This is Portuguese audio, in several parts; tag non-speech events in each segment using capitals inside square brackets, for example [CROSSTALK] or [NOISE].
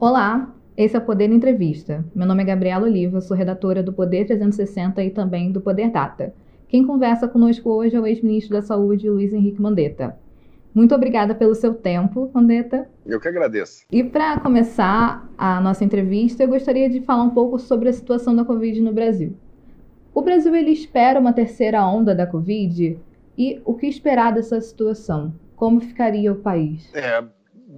Olá, esse é o Poder Entrevista. Meu nome é Gabriela Oliva, sou redatora do Poder 360 e também do Poder Data. Quem conversa conosco hoje é o ex-ministro da Saúde, Luiz Henrique Mandetta. Muito obrigada pelo seu tempo, Mandetta. Eu que agradeço. E para começar a nossa entrevista, eu gostaria de falar um pouco sobre a situação da Covid no Brasil. O Brasil ele espera uma terceira onda da Covid e o que esperar dessa situação? Como ficaria o país? É,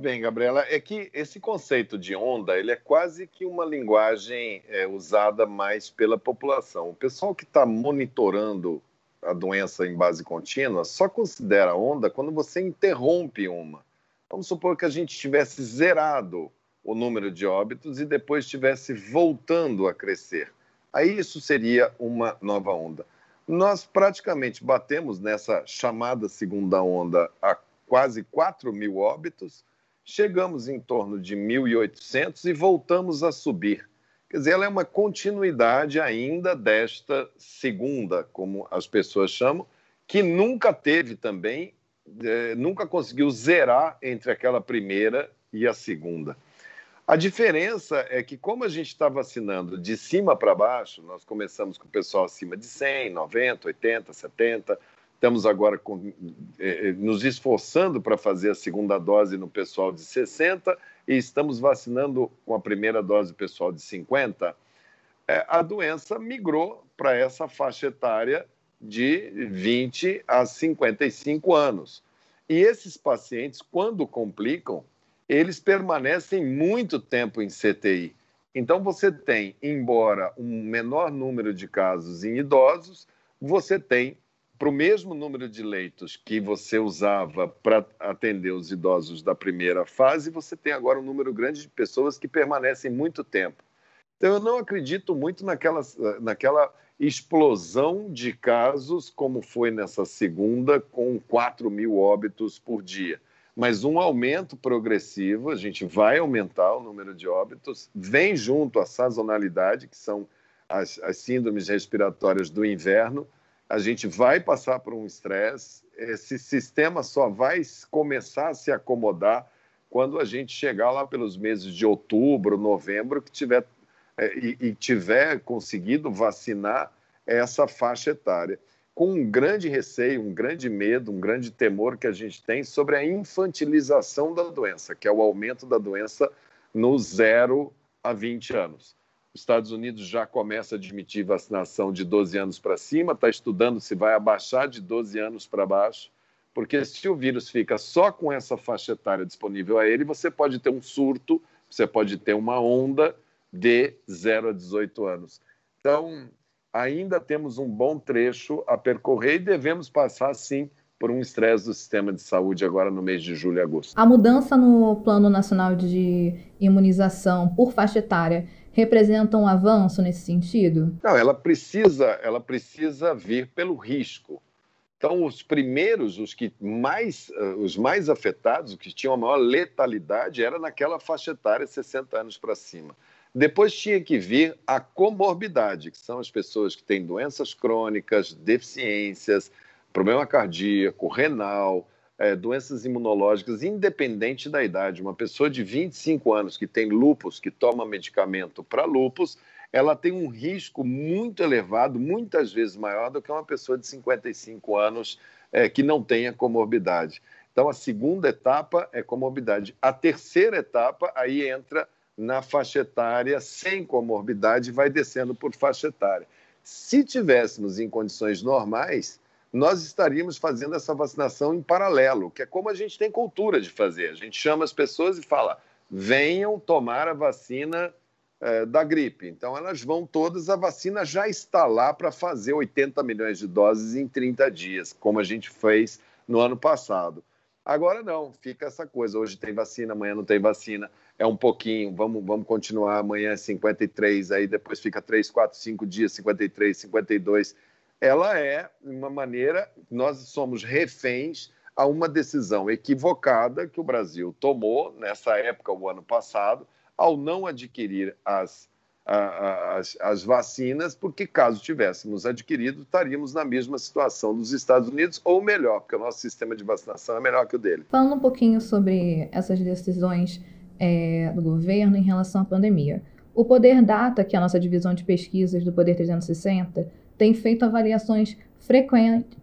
Bem, Gabriela, é que esse conceito de onda ele é quase que uma linguagem é, usada mais pela população. O pessoal que está monitorando a doença em base contínua só considera onda quando você interrompe uma. Vamos supor que a gente tivesse zerado o número de óbitos e depois estivesse voltando a crescer. Aí isso seria uma nova onda. Nós praticamente batemos nessa chamada segunda onda a quase 4 mil óbitos chegamos em torno de 1.800 e voltamos a subir. Quer dizer, ela é uma continuidade ainda desta segunda, como as pessoas chamam, que nunca teve também, é, nunca conseguiu zerar entre aquela primeira e a segunda. A diferença é que, como a gente está vacinando de cima para baixo, nós começamos com o pessoal acima de 100, 90, 80, 70, Estamos agora com, eh, eh, nos esforçando para fazer a segunda dose no pessoal de 60 e estamos vacinando com a primeira dose pessoal de 50. É, a doença migrou para essa faixa etária de 20 a 55 anos. E esses pacientes, quando complicam, eles permanecem muito tempo em CTI. Então, você tem, embora um menor número de casos em idosos, você tem para o mesmo número de leitos que você usava para atender os idosos da primeira fase, você tem agora um número grande de pessoas que permanecem muito tempo. Então, eu não acredito muito naquela, naquela explosão de casos como foi nessa segunda, com 4 mil óbitos por dia. Mas um aumento progressivo, a gente vai aumentar o número de óbitos, vem junto a sazonalidade, que são as, as síndromes respiratórias do inverno, a gente vai passar por um estresse, esse sistema só vai começar a se acomodar quando a gente chegar lá pelos meses de outubro, novembro, que tiver é, e, e tiver conseguido vacinar essa faixa etária. Com um grande receio, um grande medo, um grande temor que a gente tem sobre a infantilização da doença, que é o aumento da doença no zero a 20 anos. Os Estados Unidos já começa a admitir vacinação de 12 anos para cima, está estudando se vai abaixar de 12 anos para baixo, porque se o vírus fica só com essa faixa etária disponível a ele, você pode ter um surto, você pode ter uma onda de 0 a 18 anos. Então, ainda temos um bom trecho a percorrer e devemos passar, sim, por um estresse do sistema de saúde agora no mês de julho e agosto. A mudança no Plano Nacional de Imunização por faixa etária representa um avanço nesse sentido? Não, ela precisa, ela precisa vir pelo risco. Então, os primeiros, os que mais, eh, os mais afetados, os que tinham a maior letalidade, era naquela faixa etária 60 anos para cima. Depois tinha que vir a comorbidade, que são as pessoas que têm doenças crônicas, deficiências, problema cardíaco, renal, é, doenças imunológicas, independente da idade. Uma pessoa de 25 anos que tem lupus, que toma medicamento para lupus, ela tem um risco muito elevado, muitas vezes maior do que uma pessoa de 55 anos é, que não tenha comorbidade. Então, a segunda etapa é comorbidade. A terceira etapa, aí entra na faixa etária sem comorbidade vai descendo por faixa etária. Se tivéssemos em condições normais, nós estaríamos fazendo essa vacinação em paralelo, que é como a gente tem cultura de fazer. A gente chama as pessoas e fala: venham tomar a vacina é, da gripe. Então, elas vão todas, a vacina já está lá para fazer 80 milhões de doses em 30 dias, como a gente fez no ano passado. Agora não, fica essa coisa. Hoje tem vacina, amanhã não tem vacina. É um pouquinho, vamos, vamos continuar. Amanhã é 53, aí depois fica 3, 4, 5 dias, 53, 52 ela é uma maneira, nós somos reféns a uma decisão equivocada que o Brasil tomou nessa época, o ano passado, ao não adquirir as, as, as vacinas, porque caso tivéssemos adquirido, estaríamos na mesma situação dos Estados Unidos, ou melhor, porque o nosso sistema de vacinação é melhor que o dele. Falando um pouquinho sobre essas decisões é, do governo em relação à pandemia. O Poder Data, que é a nossa divisão de pesquisas do Poder 360, tem feito avaliações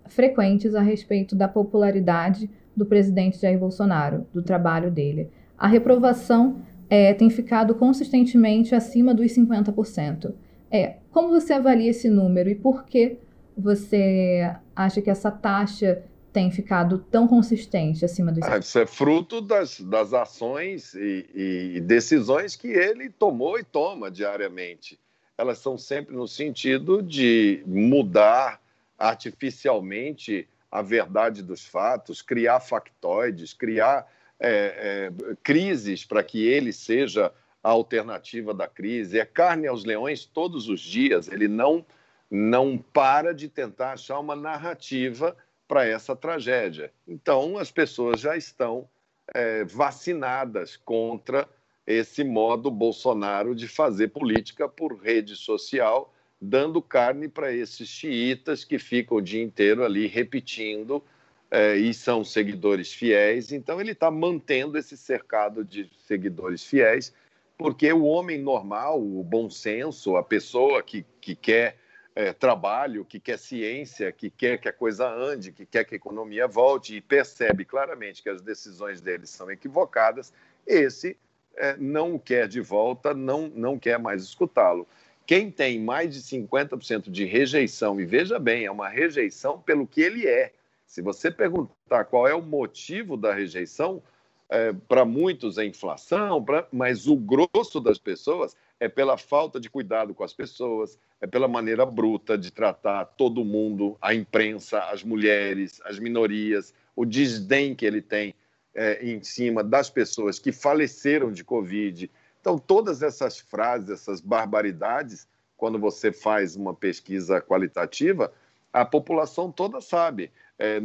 frequentes a respeito da popularidade do presidente Jair Bolsonaro, do trabalho dele. A reprovação é, tem ficado consistentemente acima dos 50%. É, como você avalia esse número e por que você acha que essa taxa tem ficado tão consistente acima dos. Ah, isso é fruto das, das ações e, e, decisões que ele tomou e toma diariamente. Elas são sempre no sentido de mudar artificialmente a verdade dos fatos, criar factoides, criar é, é, crises para que ele seja a alternativa da crise. É carne aos leões todos os dias. Ele não não para de tentar achar uma narrativa para essa tragédia. Então, as pessoas já estão é, vacinadas contra esse modo Bolsonaro de fazer política por rede social, dando carne para esses xiitas que ficam o dia inteiro ali repetindo é, e são seguidores fiéis. Então, ele está mantendo esse cercado de seguidores fiéis, porque o homem normal, o bom senso, a pessoa que, que quer é, trabalho, que quer ciência, que quer que a coisa ande, que quer que a economia volte e percebe claramente que as decisões dele são equivocadas, esse é, não o quer de volta, não, não quer mais escutá-lo. Quem tem mais de 50% de rejeição, e veja bem, é uma rejeição pelo que ele é. Se você perguntar qual é o motivo da rejeição, é, para muitos é inflação, pra, mas o grosso das pessoas é pela falta de cuidado com as pessoas, é pela maneira bruta de tratar todo mundo, a imprensa, as mulheres, as minorias, o desdém que ele tem é, em cima das pessoas que faleceram de Covid. Então, todas essas frases, essas barbaridades, quando você faz uma pesquisa qualitativa, a população toda sabe. É,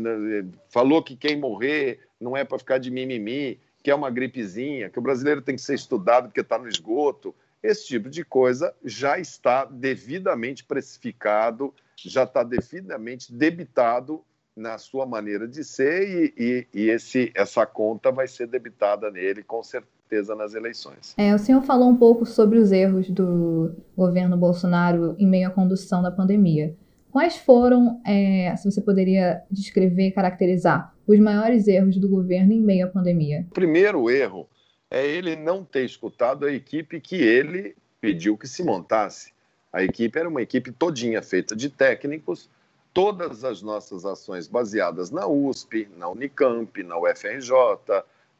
falou que quem morrer não é para ficar de mimimi, que é uma gripezinha, que o brasileiro tem que ser estudado porque está no esgoto, esse tipo de coisa já está devidamente precificado, já está devidamente debitado na sua maneira de ser e, e, e esse, essa conta vai ser debitada nele com certeza nas eleições. É, o senhor falou um pouco sobre os erros do governo Bolsonaro em meio à condução da pandemia. Quais foram, é, se você poderia descrever e caracterizar, os maiores erros do governo em meio à pandemia? O primeiro erro é ele não ter escutado a equipe que ele pediu que se montasse. A equipe era uma equipe todinha feita de técnicos, todas as nossas ações baseadas na USP, na Unicamp, na UFRJ,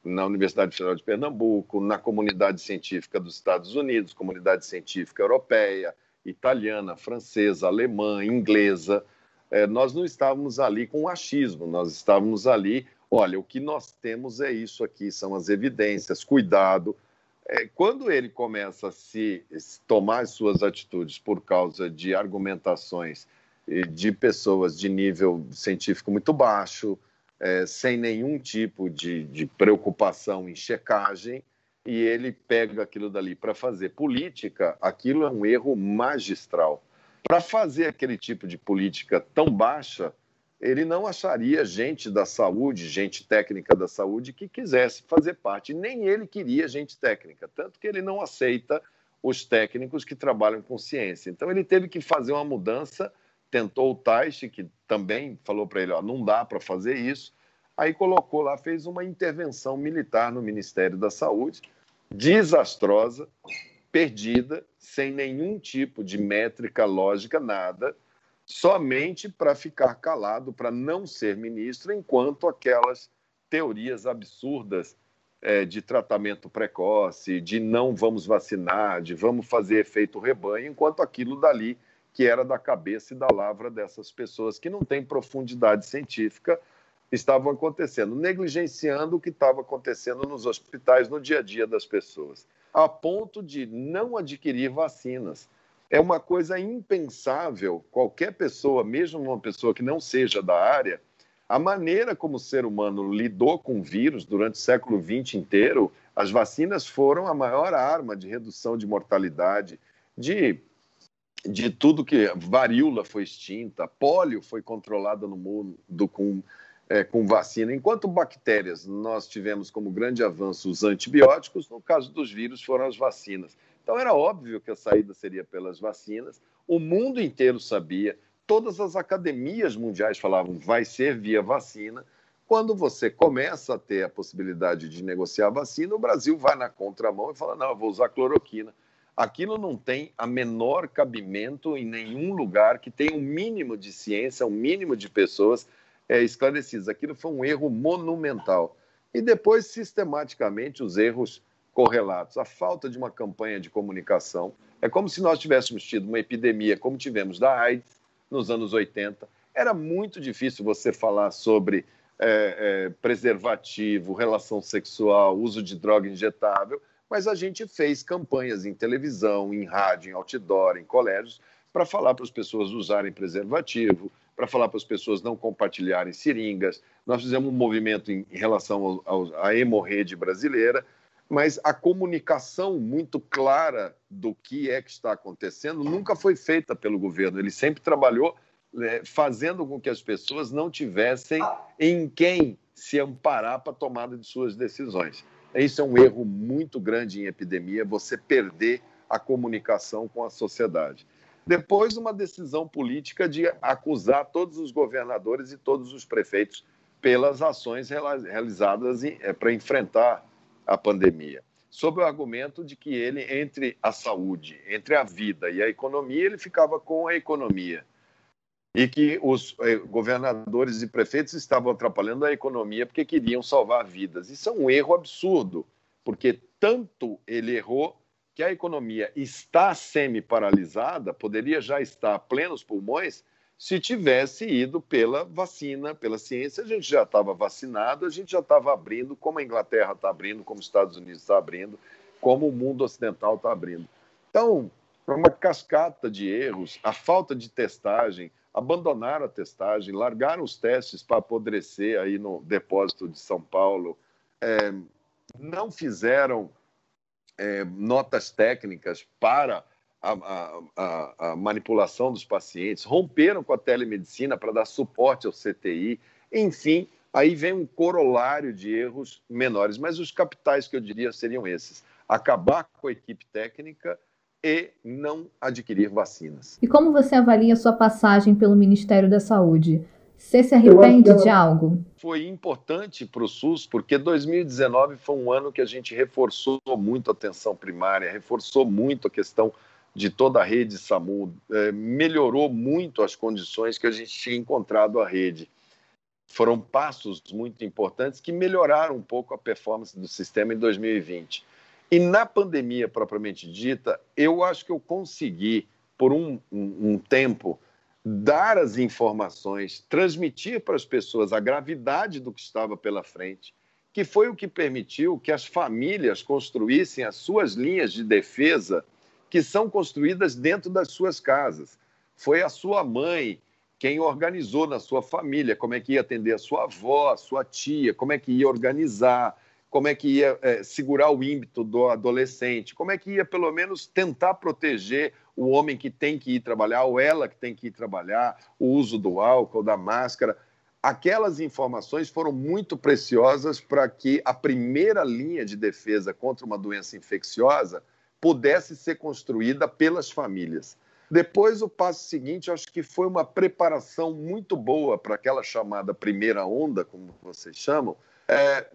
na Universidade Federal de Pernambuco, na comunidade científica dos Estados Unidos, comunidade científica europeia, italiana, francesa, alemã, inglesa. É, nós não estávamos ali com achismo, nós estávamos ali olha, o que nós temos é isso aqui, são as evidências, cuidado. É, quando ele começa a se tomar as suas atitudes por causa de argumentações de pessoas de nível científico muito baixo, é, sem nenhum tipo de, de preocupação em checagem, e ele pega aquilo dali para fazer política, aquilo é um erro magistral. Para fazer aquele tipo de política tão baixa, ele não acharia gente da saúde, gente técnica da saúde, que quisesse fazer parte. Nem ele queria gente técnica, tanto que ele não aceita os técnicos que trabalham com ciência. Então, ele teve que fazer uma mudança. Tentou o Taishi, que também falou para ele: ó, não dá para fazer isso. Aí colocou lá, fez uma intervenção militar no Ministério da Saúde, desastrosa, perdida, sem nenhum tipo de métrica lógica, nada somente para ficar calado, para não ser ministro, enquanto aquelas teorias absurdas é, de tratamento precoce, de não vamos vacinar, de vamos fazer efeito rebanho, enquanto aquilo dali que era da cabeça e da lavra dessas pessoas que não têm profundidade científica estavam acontecendo, negligenciando o que estava acontecendo nos hospitais no dia a dia das pessoas, a ponto de não adquirir vacinas. É uma coisa impensável qualquer pessoa, mesmo uma pessoa que não seja da área, a maneira como o ser humano lidou com o vírus durante o século XX inteiro, as vacinas foram a maior arma de redução de mortalidade, de, de tudo que. Varíola foi extinta, pólio foi controlada no mundo com é, com vacina. Enquanto bactérias, nós tivemos como grande avanço os antibióticos, no caso dos vírus, foram as vacinas. Então, era óbvio que a saída seria pelas vacinas, o mundo inteiro sabia, todas as academias mundiais falavam vai ser via vacina. Quando você começa a ter a possibilidade de negociar a vacina, o Brasil vai na contramão e fala: não, eu vou usar cloroquina. Aquilo não tem a menor cabimento em nenhum lugar que tenha um mínimo de ciência, um mínimo de pessoas é, esclarecidas. Aquilo foi um erro monumental. E depois, sistematicamente, os erros correlatos. A falta de uma campanha de comunicação. É como se nós tivéssemos tido uma epidemia como tivemos da AIDS nos anos 80. Era muito difícil você falar sobre é, é, preservativo, relação sexual, uso de droga injetável, mas a gente fez campanhas em televisão, em rádio, em outdoor, em colégios, para falar para as pessoas usarem preservativo, para falar para as pessoas não compartilharem seringas. Nós fizemos um movimento em, relação ao, ao, à hemorrede brasileira, mas a comunicação muito clara do que é que está acontecendo nunca foi feita pelo governo. Ele sempre trabalhou né, fazendo com que as pessoas não tivessem em quem se amparar para a tomada de suas decisões. Isso é um erro muito grande em epidemia, você perder a comunicação com a sociedade. Depois, uma decisão política de acusar todos os governadores e todos os prefeitos pelas ações realizadas é, para enfrentar a pandemia, sob o argumento de que ele, entre a saúde, entre a vida e a economia, ele ficava com a economia. E que os eh, governadores e prefeitos estavam atrapalhando a economia porque queriam salvar vidas. Isso é um erro absurdo, porque tanto ele errou que a economia está semi-paralisada, poderia já estar a plenos pulmões, se tivesse ido pela vacina, pela ciência, a gente já estava vacinado, a gente já estava abrindo, como a Inglaterra está abrindo, como os Estados Unidos está abrindo, como o mundo ocidental está abrindo. Então, uma cascata de erros, a falta de testagem, abandonaram a testagem, largaram os testes para apodrecer aí no depósito de São Paulo, é, não fizeram é, notas técnicas para a, a, a, manipulação dos pacientes, romperam com a telemedicina para dar suporte ao CTI, enfim, aí vem um corolário de erros menores, mas os capitais que eu diria seriam esses: acabar com a equipe técnica e não adquirir vacinas. E como você avalia a sua passagem pelo Ministério da Saúde? Você se arrepende de algo? Foi importante para o SUS, porque 2019 foi um ano que a gente reforçou muito a atenção primária, reforçou muito a questão de toda a rede SAMU, é, melhorou muito as condições que a gente tinha encontrado a rede. Foram passos muito importantes que melhoraram um pouco a performance do sistema em 2020. E na pandemia propriamente dita, eu acho que eu consegui, por um, um, um tempo, dar as informações, transmitir para as pessoas a gravidade do que estava pela frente, que foi o que permitiu que as famílias construíssem as suas linhas de defesa que são construídas dentro das suas casas. Foi a sua mãe quem organizou na sua família como é que ia atender a sua avó, a sua tia, como é que ia organizar, como é que ia é, segurar o ímpeto do adolescente, como é que ia, pelo menos, tentar proteger o homem que tem que ir trabalhar, ou ela que tem que ir trabalhar, o uso do álcool, da máscara. Aquelas informações foram muito preciosas para que a primeira linha de defesa contra uma doença infecciosa pudesse ser construída pelas famílias. Depois, o passo seguinte, acho que foi uma preparação muito boa para aquela chamada primeira onda, como vocês chamam. É,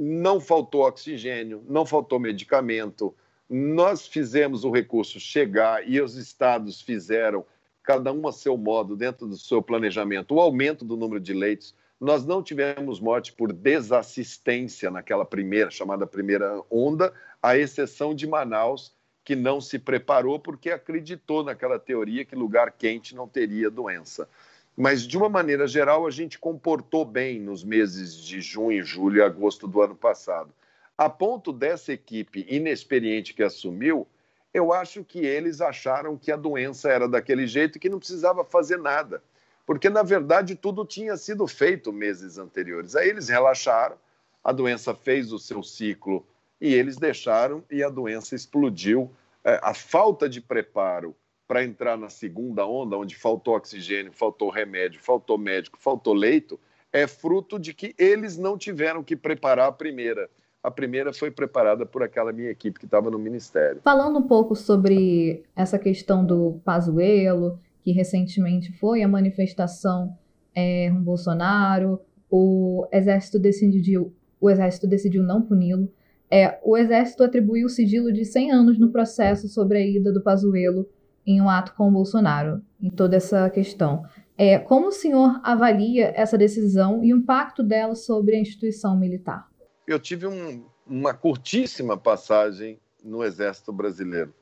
não faltou oxigênio, não faltou medicamento. Nós fizemos o recurso chegar e os estados fizeram, cada um a seu modo, dentro do seu planejamento, o aumento do número de leitos. Nós não tivemos morte por desassistência naquela primeira, chamada primeira onda, à exceção de Manaus, que não se preparou porque acreditou naquela teoria que lugar quente não teria doença. Mas, de uma maneira geral, a gente comportou bem nos meses de junho, julho e agosto do ano passado. A ponto dessa equipe inexperiente que assumiu, eu acho que eles acharam que a doença era daquele jeito e que não precisava fazer nada. Porque, na verdade, tudo tinha sido feito meses anteriores. Aí eles relaxaram, a doença fez o seu ciclo e eles deixaram e a doença explodiu. É, a falta de preparo para entrar na segunda onda, onde faltou oxigênio, faltou remédio, faltou médico, faltou leito, é fruto de que eles não tiveram que preparar a primeira. A primeira foi preparada por aquela minha equipe que estava no Ministério. Falando um pouco sobre essa questão do Pazuello, que recentemente foi a manifestação é, um Bolsonaro, o Exército decidiu, o Exército decidiu não puni-lo. É, o Exército atribuiu o sigilo de 100 anos no processo sobre a ida do Pazuello em um ato com o Bolsonaro, em toda essa questão. É, como o senhor avalia essa decisão e o impacto dela sobre a instituição militar? Eu tive um, uma curtíssima passagem no Exército Brasileiro.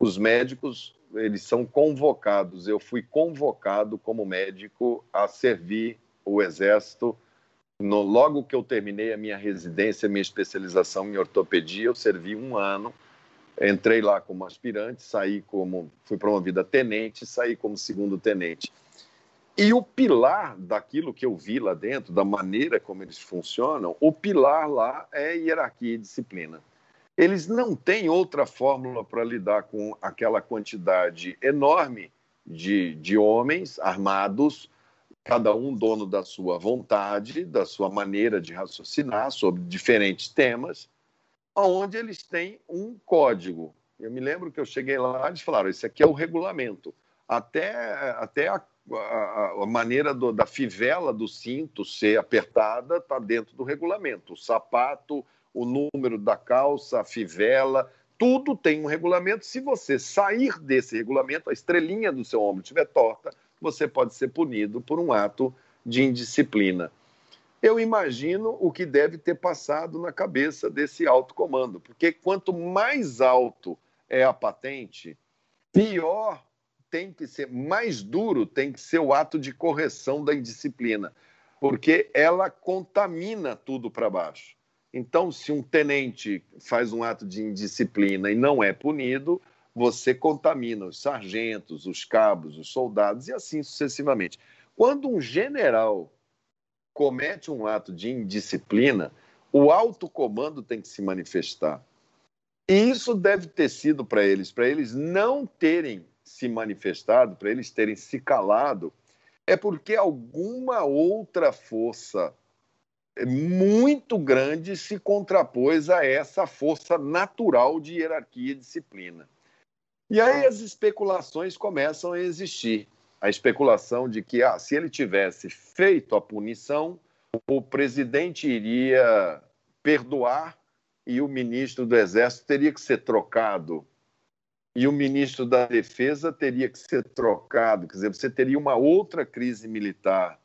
Os médicos, eles são convocados. Eu fui convocado como médico a servir o Exército. No, logo que eu terminei a minha residência, minha especialização em ortopedia, eu servi um ano. Entrei lá como aspirante, saí como, fui promovido a tenente, saí como segundo tenente. E o pilar daquilo que eu vi lá dentro, da maneira como eles funcionam, o pilar lá é hierarquia e disciplina. Eles não têm outra fórmula para lidar com aquela quantidade enorme de, de homens armados, cada um dono da sua vontade, da sua maneira de raciocinar sobre diferentes temas, onde eles têm um código. Eu me lembro que eu cheguei lá e eles falaram: esse aqui é o regulamento. Até, até a a, a maneira do, da fivela do cinto ser apertada está dentro do regulamento. O sapato, o número da calça, a fivela, tudo tem um regulamento. Se você sair desse regulamento, a estrelinha do seu ombro estiver torta, você pode ser punido por um ato de indisciplina. Eu imagino o que deve ter passado na cabeça desse alto comando, porque quanto mais alto é a patente, pior tem que ser mais duro, tem que ser o ato de correção da indisciplina, porque ela contamina tudo para baixo. Então, se um tenente faz um ato de indisciplina e não é punido, você contamina os sargentos, os cabos, os soldados e assim sucessivamente. Quando um general comete um ato de indisciplina, o alto comando tem que se manifestar. E isso deve ter sido para eles, para eles não terem se manifestado, para eles terem se calado, é porque alguma outra força muito grande se contrapôs a essa força natural de hierarquia e disciplina. E aí as especulações começam a existir. A especulação de que, ah, se ele tivesse feito a punição, o presidente iria perdoar e o ministro do Exército teria que ser trocado e o ministro da Defesa teria que ser trocado, quer dizer, você teria uma outra crise militar.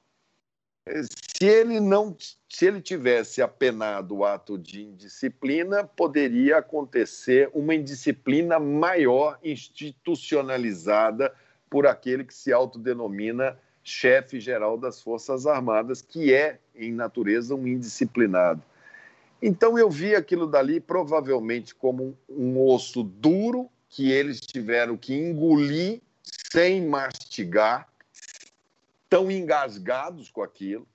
Se ele não, se ele tivesse apenado o ato de indisciplina, poderia acontecer uma indisciplina maior institucionalizada por aquele que se autodenomina chefe geral das Forças Armadas, que é, em natureza, um indisciplinado. Então eu vi aquilo dali provavelmente como um, osso duro que eles tiveram que engolir sem mastigar, tão engasgados com aquilo,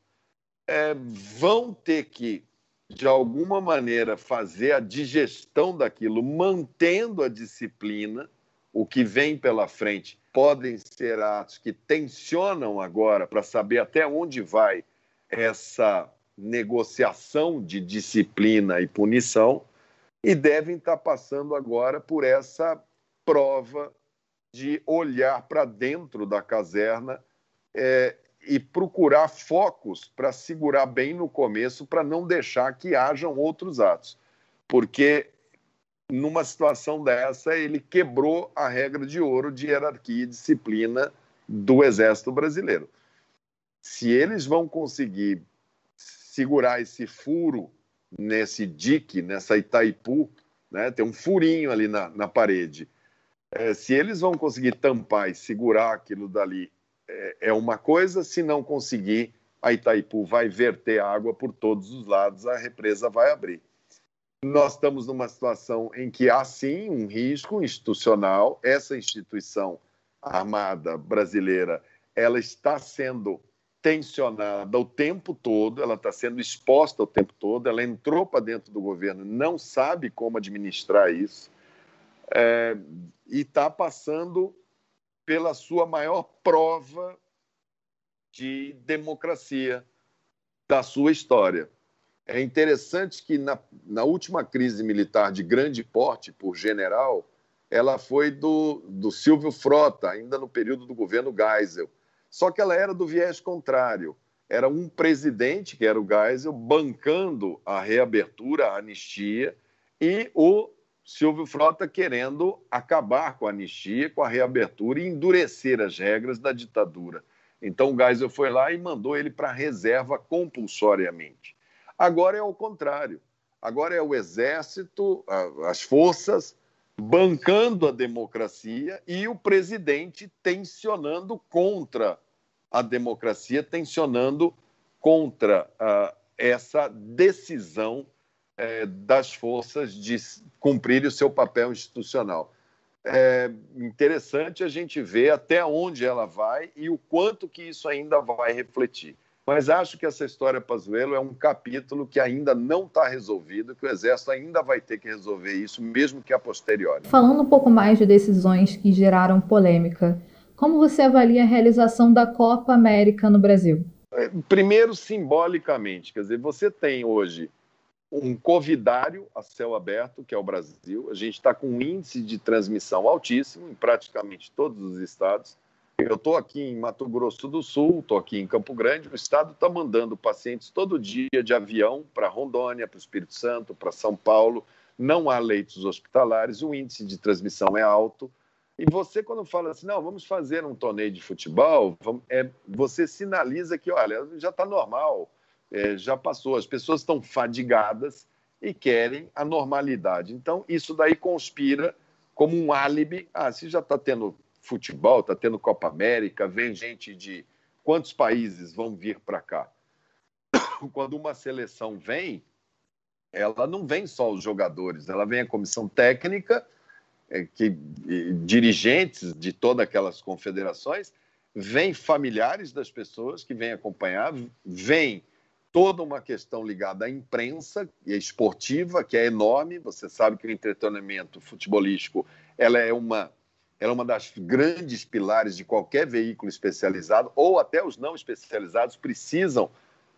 é, vão ter que, de alguma maneira, fazer a digestão daquilo, mantendo a disciplina. O que vem pela frente podem ser atos que tensionam agora para saber até onde vai essa negociação de disciplina e punição e devem estar passando agora por essa prova de olhar para dentro da caserna é, e procurar focos para segurar bem no começo, para não deixar que hajam outros atos. Porque numa situação dessa, ele quebrou a regra de ouro de hierarquia e disciplina do Exército Brasileiro. Se eles vão conseguir segurar esse furo nesse dique, nessa Itaipu, né, tem um furinho ali na, na parede, é, se eles vão conseguir tampar e segurar aquilo dali, é, é uma coisa, se não conseguir, a Itaipu vai verter água por todos os lados, a represa vai abrir. Nós estamos numa situação em que há sim um risco institucional, essa instituição armada brasileira, ela está sendo tensionada o tempo todo, ela está sendo exposta o tempo todo, ela entrou para dentro do governo, não sabe como administrar isso é, e está passando pela sua maior prova de democracia, da sua história. É interessante que na, na última crise militar de grande porte por general, ela foi do, do Silvio Frota, ainda no período do governo Geisel. Só que ela era do viés contrário. Era um presidente, que era o Geisel, bancando a reabertura, a anistia, e o Silvio Frota querendo acabar com a anistia, com a reabertura e endurecer as regras da ditadura. Então o Geisel foi lá e mandou ele para a reserva compulsoriamente. Agora é o contrário. Agora é o exército, as forças bancando a democracia e o presidente tensionando contra a democracia, tensionando contra uh, essa decisão uh, das forças de cumprir o seu papel institucional. É interessante a gente ver até onde ela vai e o quanto que isso ainda vai refletir. Mas acho que essa história Pazuello é um capítulo que ainda não está resolvido, que o Exército ainda vai ter que resolver isso, mesmo que a posteriori. Falando um pouco mais de decisões que geraram polêmica, como você avalia a realização da Copa América no Brasil? É, primeiro, simbolicamente, quer dizer, você tem hoje um covidário a céu aberto, que é o Brasil. A gente está com um índice de transmissão altíssimo em praticamente todos os estados eu estou aqui em Mato Grosso do Sul, estou aqui em Campo Grande, o Estado está mandando pacientes todo dia de avião para Rondônia, para o Espírito Santo, para São Paulo. Não há leitos hospitalares, o índice de transmissão é alto. E você, quando fala assim, não, vamos fazer um torneio de futebol, é, você sinaliza que, olha, já está normal, é, já passou, as pessoas estão fadigadas e querem a normalidade. Então, isso daí conspira como um álibi. Ah, se já está tendo futebol, está tendo Copa América, vem gente de quantos países vão vir para cá? [COUGHS] Quando uma seleção vem, ela não vem só os jogadores, ela vem a comissão técnica, é, que, dirigentes de todas aquelas confederações, vem familiares das pessoas que vêm acompanhar, vem toda uma questão ligada à imprensa e esportiva, que é enorme. Você sabe que o entretenimento futebolístico ela é uma ela é uma das grandes pilares de qualquer veículo especializado, ou até os não especializados precisam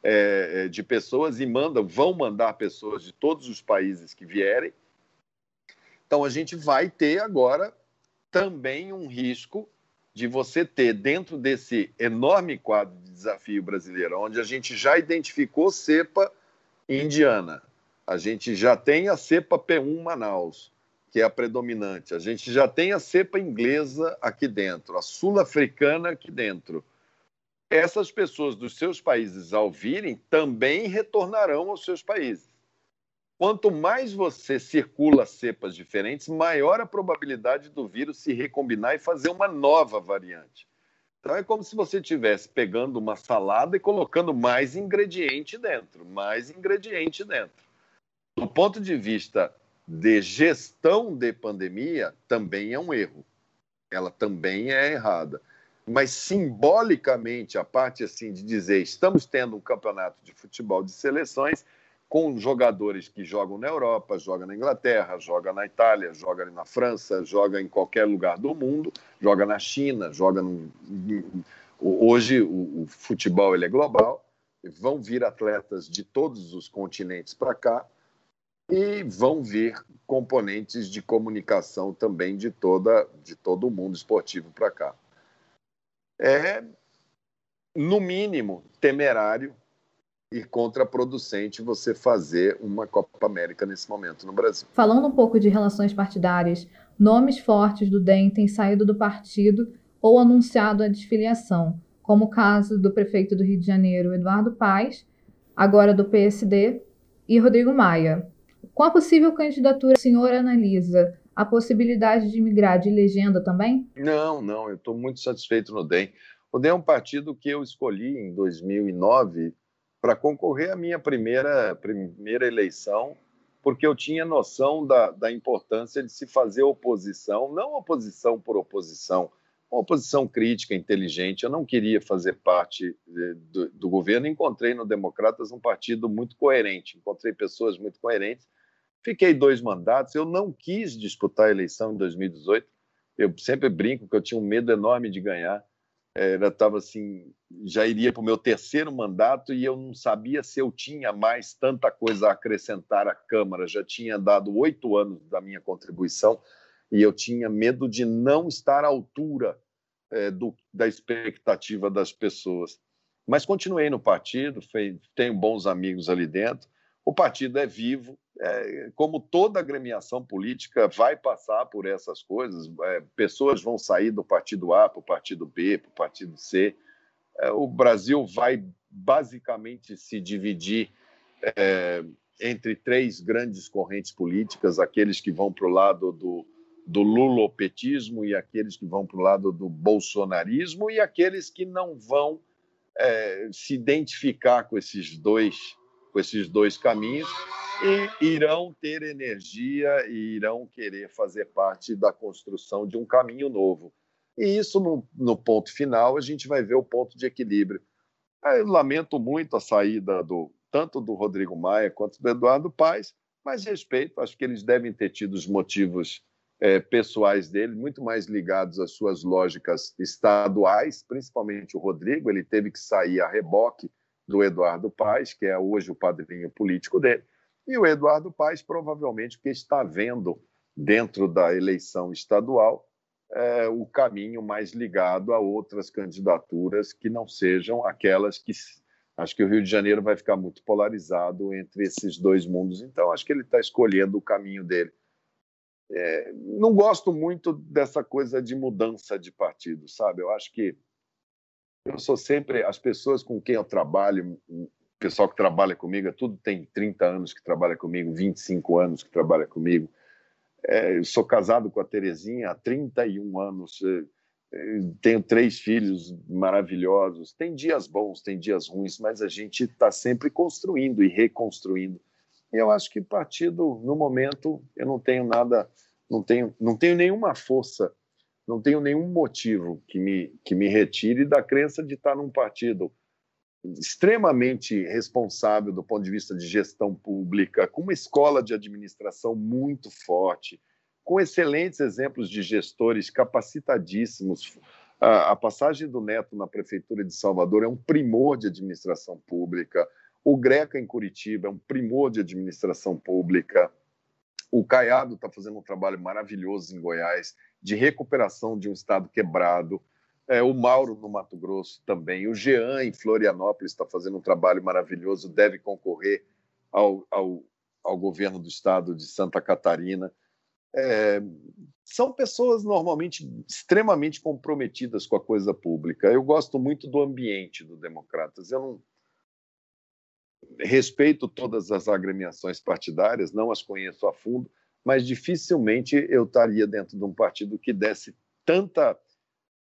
é, é, de pessoas e mandam, vão mandar pessoas de todos os países que vierem. Então a gente vai ter agora também um risco de você ter dentro desse enorme quadro de desafio brasileiro, onde a gente já identificou cepa indiana, a gente já tem a cepa P1 Manaus, que é a predominante. A gente já tem a cepa inglesa aqui dentro, a sul-africana aqui dentro. Essas pessoas dos seus países, ao virem, também retornarão aos seus países. Quanto mais você circula cepas diferentes, maior a probabilidade do vírus se recombinar e fazer uma nova variante. Então é como se você estivesse pegando uma salada e colocando mais ingrediente dentro, mais ingrediente dentro. Do ponto de vista de gestão de pandemia também é um erro. Ela também é errada. Mas simbolicamente, a parte assim de dizer estamos tendo um campeonato de futebol de seleções com jogadores que jogam na Europa, jogam na Inglaterra, jogam na Itália, jogam na França, jogam em qualquer lugar do mundo, joga na China, joga no... hoje o, o futebol ele é global, vão vir atletas de todos os continentes para cá e vão vir componentes de comunicação também de toda de todo o mundo esportivo para cá. É no mínimo temerário e contraproducente você fazer uma Copa América nesse momento no Brasil. Falando um pouco de relações partidárias, nomes fortes do DEM têm saído do partido ou anunciado a desfiliação, como o caso do prefeito do Rio de Janeiro, Eduardo Paes, agora do PSD, e Rodrigo Maia. Com a possível candidatura, o senhor analisa a possibilidade de migrar de legenda também? Não, não, eu estou muito satisfeito no DEM. O DEM é um partido que eu escolhi em 2009 para concorrer à minha primeira, primeira eleição, porque eu tinha noção da, da importância de se fazer oposição, não oposição por oposição, uma oposição crítica, inteligente. Eu não queria fazer parte eh, do, do governo. Encontrei no Democratas um partido muito coerente, encontrei pessoas muito coerentes Fiquei dois mandatos, eu não quis disputar a eleição em 2018. Eu sempre brinco que eu tinha um medo enorme de ganhar. era estava assim, já iria para o meu terceiro mandato e eu não sabia se eu tinha mais tanta coisa a acrescentar à Câmara. Já tinha dado oito anos da minha contribuição e eu tinha medo de não estar à altura é, do, da expectativa das pessoas. Mas continuei no partido, tenho bons amigos ali dentro. O partido é vivo, é, como toda agremiação política vai passar por essas coisas, é, pessoas vão sair do partido A para o partido B, para o partido C. É, o Brasil vai basicamente se dividir é, entre três grandes correntes políticas: aqueles que vão para o lado do, do lulopetismo e aqueles que vão para o lado do bolsonarismo e aqueles que não vão é, se identificar com esses dois com esses dois caminhos e irão ter energia e irão querer fazer parte da construção de um caminho novo. E isso, no, no ponto final, a gente vai ver o ponto de equilíbrio. Eu lamento muito a saída do tanto do Rodrigo Maia quanto do Eduardo Paes, mas respeito, acho que eles devem ter tido os motivos é, pessoais dele, muito mais ligados às suas lógicas estaduais, principalmente o Rodrigo, ele teve que sair a reboque do Eduardo Paes, que é hoje o padrinho político dele, e o Eduardo Paes, provavelmente, porque está vendo dentro da eleição estadual é, o caminho mais ligado a outras candidaturas que não sejam aquelas que. Acho que o Rio de Janeiro vai ficar muito polarizado entre esses dois mundos, então acho que ele está escolhendo o caminho dele. É, não gosto muito dessa coisa de mudança de partido, sabe? Eu acho que eu sou sempre as pessoas com quem eu trabalho, pessoal que trabalha comigo, é tudo tem 30 anos que trabalha comigo, 25 anos que trabalha comigo. É, eu sou casado com a Terezinha há 31 anos, é, é, tenho três filhos maravilhosos. Tem dias bons, tem dias ruins, mas a gente está sempre construindo e reconstruindo. E eu acho que partido, no momento, eu não tenho nada, não tenho, não tenho nenhuma força, não tenho nenhum motivo que me, que me retire da crença de estar num partido extremamente responsável do ponto de vista de gestão pública, com uma escola de administração muito forte, com excelentes exemplos de gestores capacitadíssimos. A, passagem do Neto na prefeitura de Salvador é um primor de administração pública. O Greca em Curitiba é um primor de administração pública. O Caiado está fazendo um trabalho maravilhoso em Goiás de recuperação de um estado quebrado. É, o Mauro no Mato Grosso também. O Jean em Florianópolis está fazendo um trabalho maravilhoso, deve concorrer ao, ao, ao governo do estado de Santa Catarina. É, são pessoas normalmente extremamente comprometidas com a coisa pública. Eu gosto muito do ambiente do Democratas. Eu não respeito todas as agremiações partidárias, não as conheço a fundo, mas dificilmente eu estaria dentro de um partido que desse tanta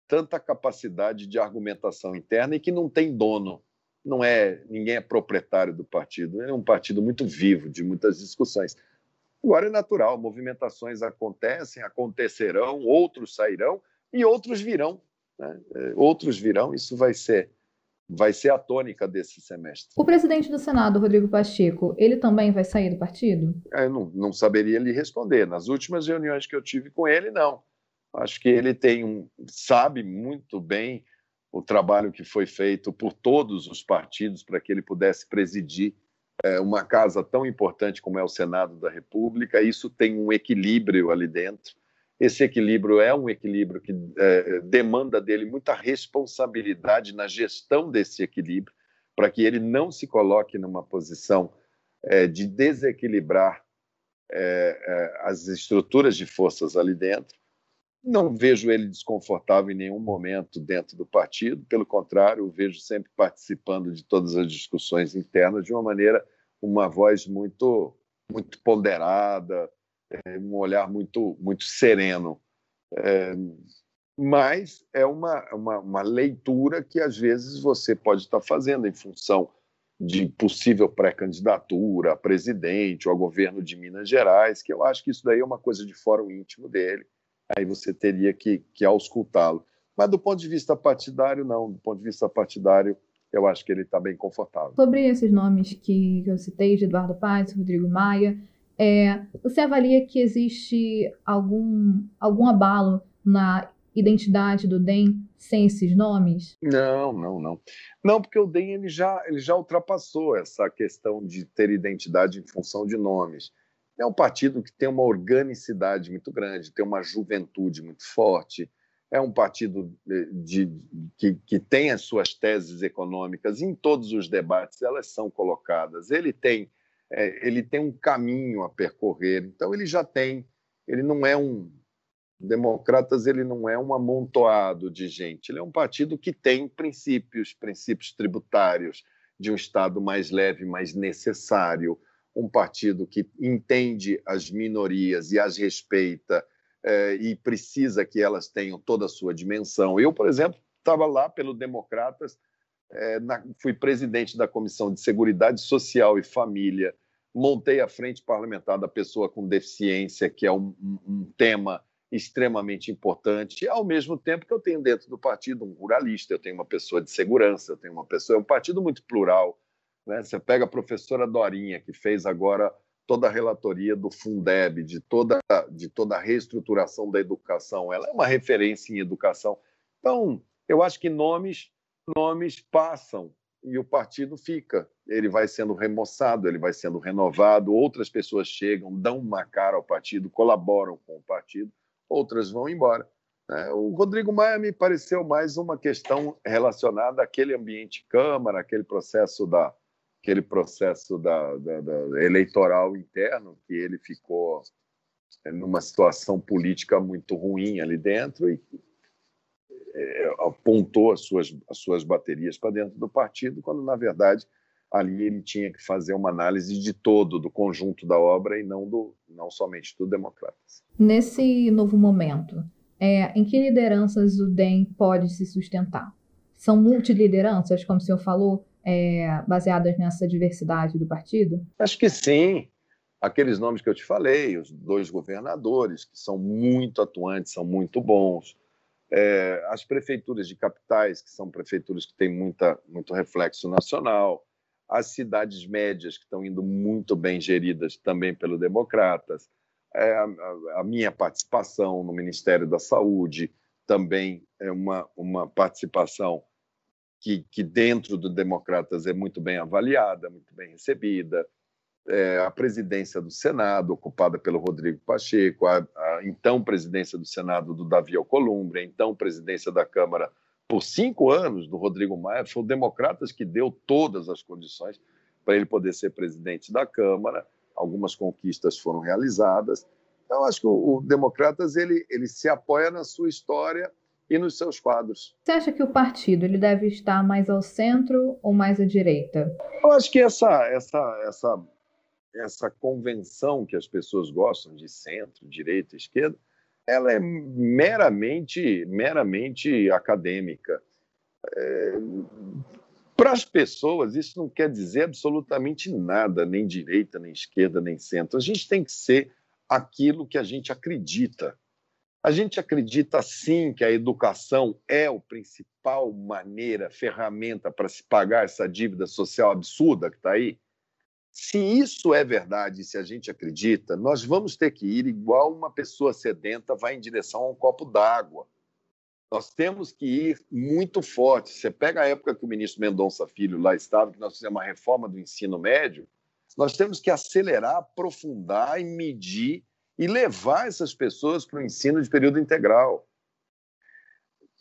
tanta capacidade de argumentação interna e que não tem dono. Não é ninguém é proprietário do partido. É um partido muito vivo, de muitas discussões. Agora é natural, movimentações acontecem, acontecerão, outros sairão e outros virão. Né? É, outros virão. Isso vai ser vai ser a tônica desse semestre. O presidente do Senado, Rodrigo Pacheco, ele também vai sair do partido? Eu não, não saberia lhe responder. Nas últimas reuniões que eu tive com ele, não. Acho que ele tem um, sabe muito bem o trabalho que foi feito por todos os partidos para que ele pudesse presidir é, uma casa tão importante como é o Senado da República. Isso tem um equilíbrio ali dentro. Esse equilíbrio é um equilíbrio que é, demanda dele muita responsabilidade na gestão desse equilíbrio, para que ele não se coloque numa posição é, de desequilibrar é, é, as estruturas de forças ali dentro. Não vejo ele desconfortável em nenhum momento dentro do partido, pelo contrário, o vejo sempre participando de todas as discussões internas de uma maneira, uma voz muito, muito ponderada, é, um olhar muito, muito sereno. É, mas é uma, uma, uma leitura que às vezes você pode estar fazendo em função de possível pré-candidatura a presidente ou a governo de Minas Gerais, que eu acho que isso daí é uma coisa de fórum íntimo dele aí você teria que, que auscultá-lo. Mas do ponto de vista partidário, não. Do ponto de vista partidário, eu acho que ele está bem confortável. Sobre esses nomes que eu citei, de Eduardo Paes, Rodrigo Maia, é, você avalia que existe algum, algum abalo na identidade do DEM sem esses nomes? Não, não, não. Não, porque o DEM ele já, ele já ultrapassou essa questão de ter identidade em função de nomes. É um partido que tem uma organicidade muito grande, tem uma juventude muito forte, é um partido de, de, que, que tem as suas teses econômicas em todos os debates, elas são colocadas. Ele tem, é, ele tem um caminho a percorrer, então ele já tem, ele não é um, Democratas ele não é um amontoado de gente, ele é um partido que tem princípios, princípios tributários de um Estado mais leve, mais necessário, um partido que entende as minorias e as respeita eh, e precisa que elas tenham toda a sua dimensão. Eu, por exemplo, estava lá pelo Democratas, eh, na, fui presidente da Comissão de Seguridade Social e Família, montei a frente parlamentar da pessoa com deficiência, que é um, um, um tema extremamente importante, ao mesmo tempo que eu tenho dentro do partido um ruralista, eu tenho uma pessoa de segurança, eu tenho uma pessoa, é um partido muito plural. Né? Você pega a professora Dorinha, que fez agora toda a relatoria do Fundeb, de toda, de toda a reestruturação da educação, ela é uma referência em educação. Então, eu acho que nomes, nomes passam e o partido fica. Ele vai sendo remoçado, ele vai sendo renovado, outras pessoas chegam, dão uma cara ao partido, colaboram com o partido outras vão embora. Né? O Rodrigo Maia me pareceu mais uma questão relacionada àquele ambiente Câmara, aquele processo da aquele processo da, da, da eleitoral interno que ele ficou é, numa situação política muito ruim ali dentro e apontou as suas, as suas baterias para dentro do partido, quando, na verdade, ali ele tinha que fazer uma análise de todo, do conjunto da obra e não, do, não somente do Democratas. Nesse novo momento, é, em que lideranças o DEM pode se sustentar? São multilideranças, como o senhor falou, é, baseadas nessa diversidade do partido? Acho que sim. Aqueles nomes que eu te falei, os dois governadores, que são muito atuantes, são muito bons. É, as prefeituras de capitais, que são prefeituras que têm muita, muito reflexo nacional. As cidades médias, que estão indo muito bem geridas também pelo Democratas é, a, a, minha participação no Ministério da Saúde também é uma, uma participação que, que dentro do Democratas é muito bem avaliada, muito bem recebida. É, a presidência do Senado, ocupada pelo Rodrigo Pacheco, a, a, então presidência do Senado do Davi Alcolumbre, a então presidência da Câmara por cinco anos do Rodrigo Maia, foi o Democratas que deu todas as condições para ele poder ser presidente da Câmara algumas conquistas foram realizadas. Então, acho que o, o Democratas ele, ele se apoia na sua história e nos seus quadros. Você acha que o partido ele deve estar mais ao centro ou mais à direita? Eu acho que essa, essa, essa, essa convenção que as pessoas gostam de centro, direita, esquerda, ela é meramente, meramente acadêmica. É, para as pessoas, isso não quer dizer absolutamente nada, nem direita, nem esquerda, nem centro. A gente tem que ser aquilo que a gente acredita. A gente acredita sim que a educação é a principal maneira, ferramenta para se pagar essa dívida social absurda que está aí. Se isso é verdade, se a gente acredita, nós vamos ter que ir igual uma pessoa sedenta vai em direção a um copo d'água. Nós temos que ir muito forte. Você pega a época que o ministro Mendonça Filho lá estava, que nós fizemos uma reforma do ensino médio, nós temos que acelerar, aprofundar e medir e levar essas pessoas para o ensino de período integral.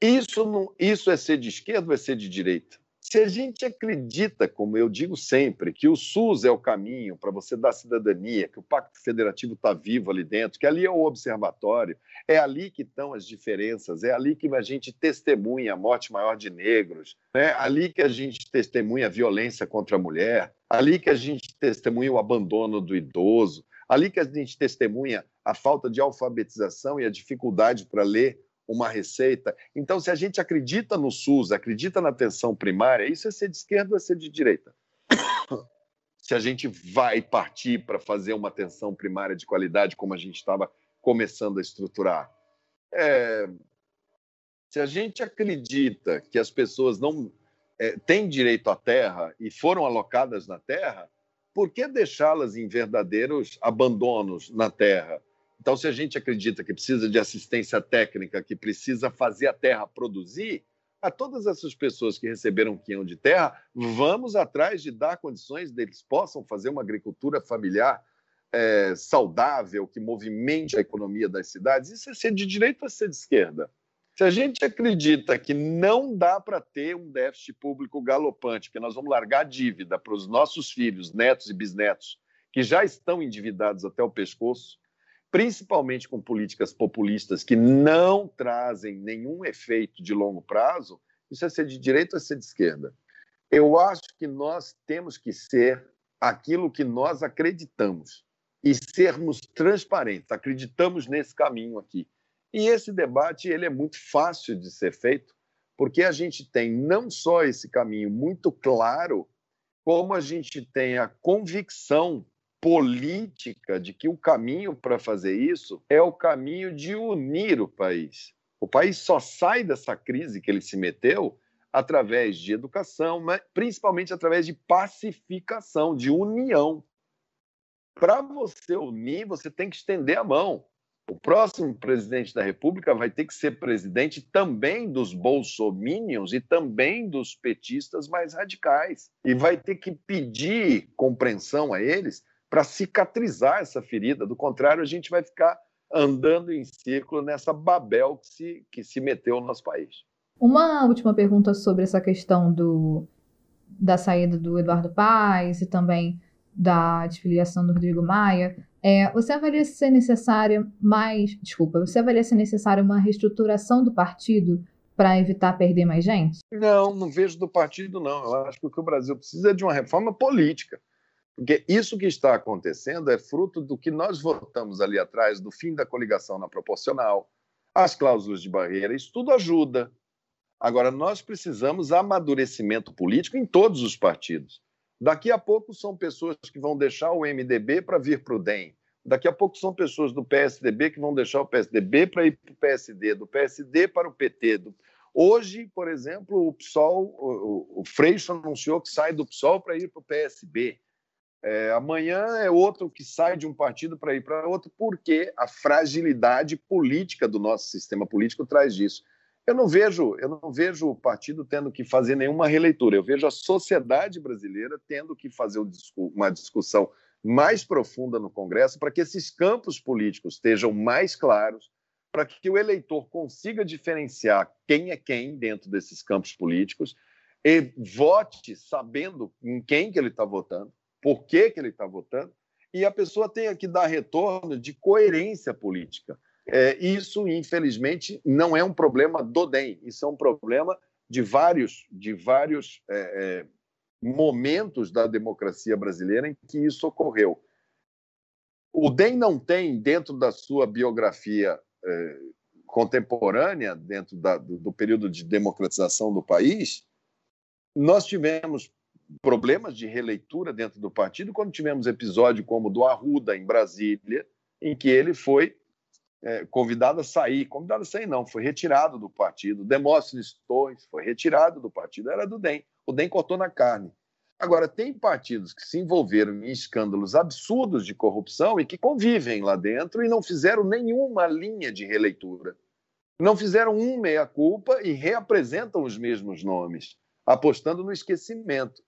Isso, não, isso é ser de esquerda ou é ser de direita? Se a gente acredita, como eu digo sempre, que o SUS é o caminho para você dar cidadania, que o Pacto Federativo está vivo ali dentro, que ali é o observatório, é ali que estão as diferenças, é ali que a gente testemunha a morte maior de negros, é ali que a gente testemunha a violência contra a mulher, ali que a gente testemunha o abandono do idoso, ali que a gente testemunha a falta de alfabetização e a dificuldade para ler uma receita. Então, se a gente acredita no SUS, acredita na atenção primária, isso é ser de esquerda ou é ser de direita. [COUGHS] Se a gente vai partir para fazer uma atenção primária de qualidade, como a gente estava começando a estruturar. É... Se a gente acredita que as pessoas não é, têm direito à terra e foram alocadas na terra, por que deixá-las em verdadeiros abandonos na terra? Então, se a gente acredita que precisa de assistência técnica, que precisa fazer a terra produzir, a todas essas pessoas que receberam um quinhão de terra, vamos atrás de dar condições deles possam fazer uma agricultura familiar é, saudável, que movimente a economia das cidades. Isso é ser de direita ou ser de esquerda? Se a gente acredita que não dá para ter um déficit público galopante, que nós vamos largar dívida para os nossos filhos, netos e bisnetos, que já estão endividados até o pescoço, principalmente com políticas populistas que não trazem nenhum efeito de longo prazo, isso é ser de direita ou é ser de esquerda? Eu acho que nós temos que ser aquilo que nós acreditamos e sermos transparentes. Acreditamos nesse caminho aqui. E esse debate ele é muito fácil de ser feito, porque a gente tem não só esse caminho muito claro, como a gente tem a convicção política de que o caminho para fazer isso é o caminho de unir o país. O país só sai dessa crise que ele se meteu através de educação, mas principalmente através de pacificação, de união. Para você unir, você tem que estender a mão. O próximo presidente da República vai ter que ser presidente também dos bolsominions e também dos petistas mais radicais. E vai ter que pedir compreensão a eles para cicatrizar essa ferida. Do contrário, a gente vai ficar andando em círculo nessa babel que se, que se meteu no nosso país. Uma última pergunta sobre essa questão do, da saída do Eduardo Paes e também da desfiliação do Rodrigo Maia. É, você avalia ser necessária mais, desculpa, você avalia ser necessária uma reestruturação do partido para evitar perder mais gente? Não, não vejo do partido, não. Eu acho que o que o Brasil precisa é de uma reforma política. Porque isso que está acontecendo é fruto do que nós votamos ali atrás, do fim da coligação na proporcional, as cláusulas de barreira, isso tudo ajuda. Agora, nós precisamos amadurecimento político em todos os partidos. Daqui a pouco são pessoas que vão deixar o MDB para vir para o DEM. Daqui a pouco são pessoas do PSDB que vão deixar o PSDB para ir para o PSD, do PSD para o PT. Hoje, por exemplo, o PSOL, o, o Freixo anunciou que sai do PSOL para ir para o PSB. É, amanhã é outro que sai de um partido para ir para outro, porque a fragilidade política do nosso sistema político traz disso. Eu não vejo, eu não vejo o partido tendo que fazer nenhuma releitura. Eu vejo a sociedade brasileira tendo que fazer uma discussão mais profunda no Congresso para que esses campos políticos estejam mais claros, para que o eleitor consiga diferenciar quem é quem dentro desses campos políticos e vote sabendo em quem que ele está votando, por que, que ele está votando, e a pessoa tenha que dar retorno de coerência política. É, isso, infelizmente, não é um problema do DEM, isso é um problema de vários, de vários é, é, momentos da democracia brasileira em que isso ocorreu. O DEM não tem, dentro da sua biografia é, contemporânea, dentro da, do, do período de democratização do país, nós tivemos problemas de releitura dentro do partido quando tivemos episódio como o do Arruda, em Brasília, em que ele foi é, convidado a sair. Convidado a sair, não, foi retirado do partido. Demóstenes Torres foi retirado do partido, era do DEM. O DEM cortou na carne. Agora, tem partidos que se envolveram em escândalos absurdos de corrupção e que convivem lá dentro e não fizeram nenhuma linha de releitura. Não fizeram um meia-culpa e reapresentam os mesmos nomes, apostando no esquecimento.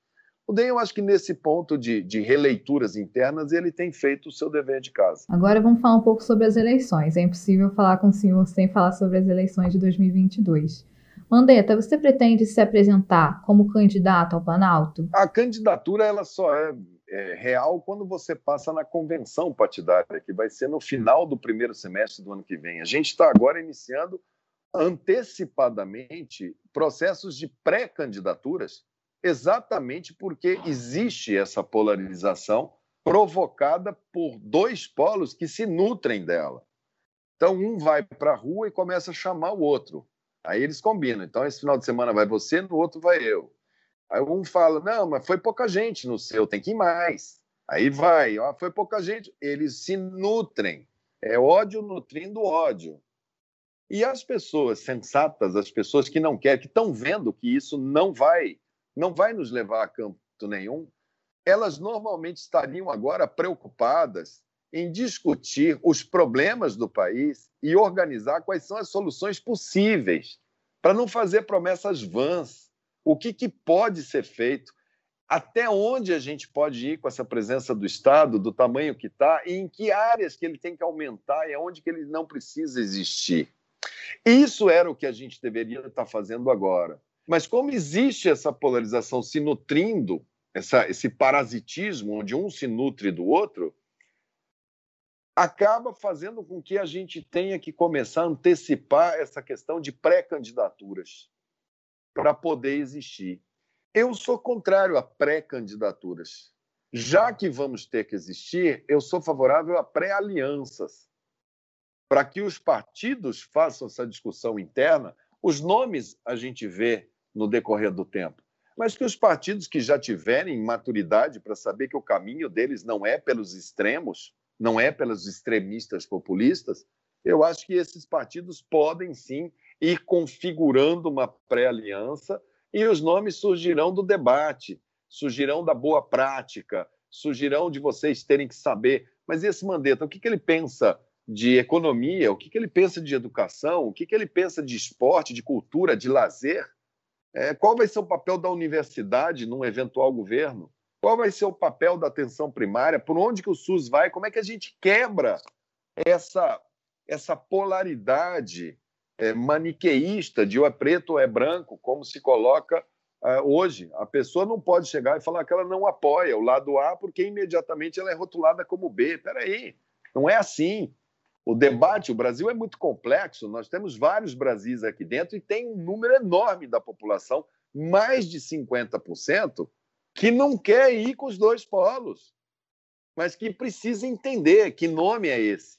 O DEM, eu acho que nesse ponto de, de releituras internas, ele tem feito o seu dever de casa. Agora vamos falar um pouco sobre as eleições. É impossível falar com o senhor sem falar sobre as eleições de 2022. Mandetta, você pretende se apresentar como candidato ao Planalto? A candidatura ela só é, é, real quando você passa na convenção partidária, que vai ser no final do primeiro semestre do ano que vem. A gente está agora iniciando antecipadamente processos de pré-candidaturas exatamente porque existe essa polarização provocada por dois polos que se nutrem dela. Então, um vai para a rua e começa a chamar o outro. Aí eles combinam. Então, esse final de semana vai você, no outro vai eu. Aí um fala: não, mas foi pouca gente no seu, tem que ir mais. Aí vai, ó, foi pouca gente. Eles se nutrem. É ódio nutrindo ódio. E as pessoas sensatas, as pessoas que não querem, que estão vendo que isso não vai não vai nos levar a campo nenhum, elas normalmente estariam agora preocupadas em discutir os problemas do país e organizar quais são as soluções possíveis, para não fazer promessas vãs. O que, que pode ser feito? Até onde a gente pode ir com essa presença do Estado, do tamanho que está, e em que áreas que ele tem que aumentar e onde que ele não precisa existir. Isso era o que a gente deveria estar fazendo agora. Mas como existe essa polarização se nutrindo, essa, esse parasitismo, onde um se nutre do outro, acaba fazendo com que a gente tenha que começar a antecipar essa questão de pré-candidaturas para poder existir. Eu sou contrário a pré-candidaturas. Já que vamos ter que existir, eu sou favorável a pré-alianças para que os partidos façam essa discussão interna. Os nomes a gente vê no decorrer do tempo, mas que os partidos que já tiverem maturidade para saber que o caminho deles não é pelos extremos, não é pelos extremistas populistas, eu acho que esses partidos podem sim ir configurando uma pré-aliança e os nomes surgirão do debate, surgirão da boa prática, surgirão de vocês terem que saber. Mas esse Mandetta, o que, que ele pensa de economia, o que, que ele pensa de educação, o que, que ele pensa de esporte, de cultura, de lazer. É, qual vai ser o papel da universidade num eventual governo? Qual vai ser o papel da atenção primária? Por onde que o SUS vai? Como é que a gente quebra essa, essa polaridade é, maniqueísta de ou é preto ou é branco, como se coloca é, hoje? A pessoa não pode chegar e falar que ela não apoia o lado A porque imediatamente ela é rotulada como B. Peraí, não é assim. O debate, o Brasil é muito complexo, nós temos vários Brasis aqui dentro e tem um número enorme da população, mais de 50%, que não quer ir com os dois polos, mas que precisa entender que nome é esse.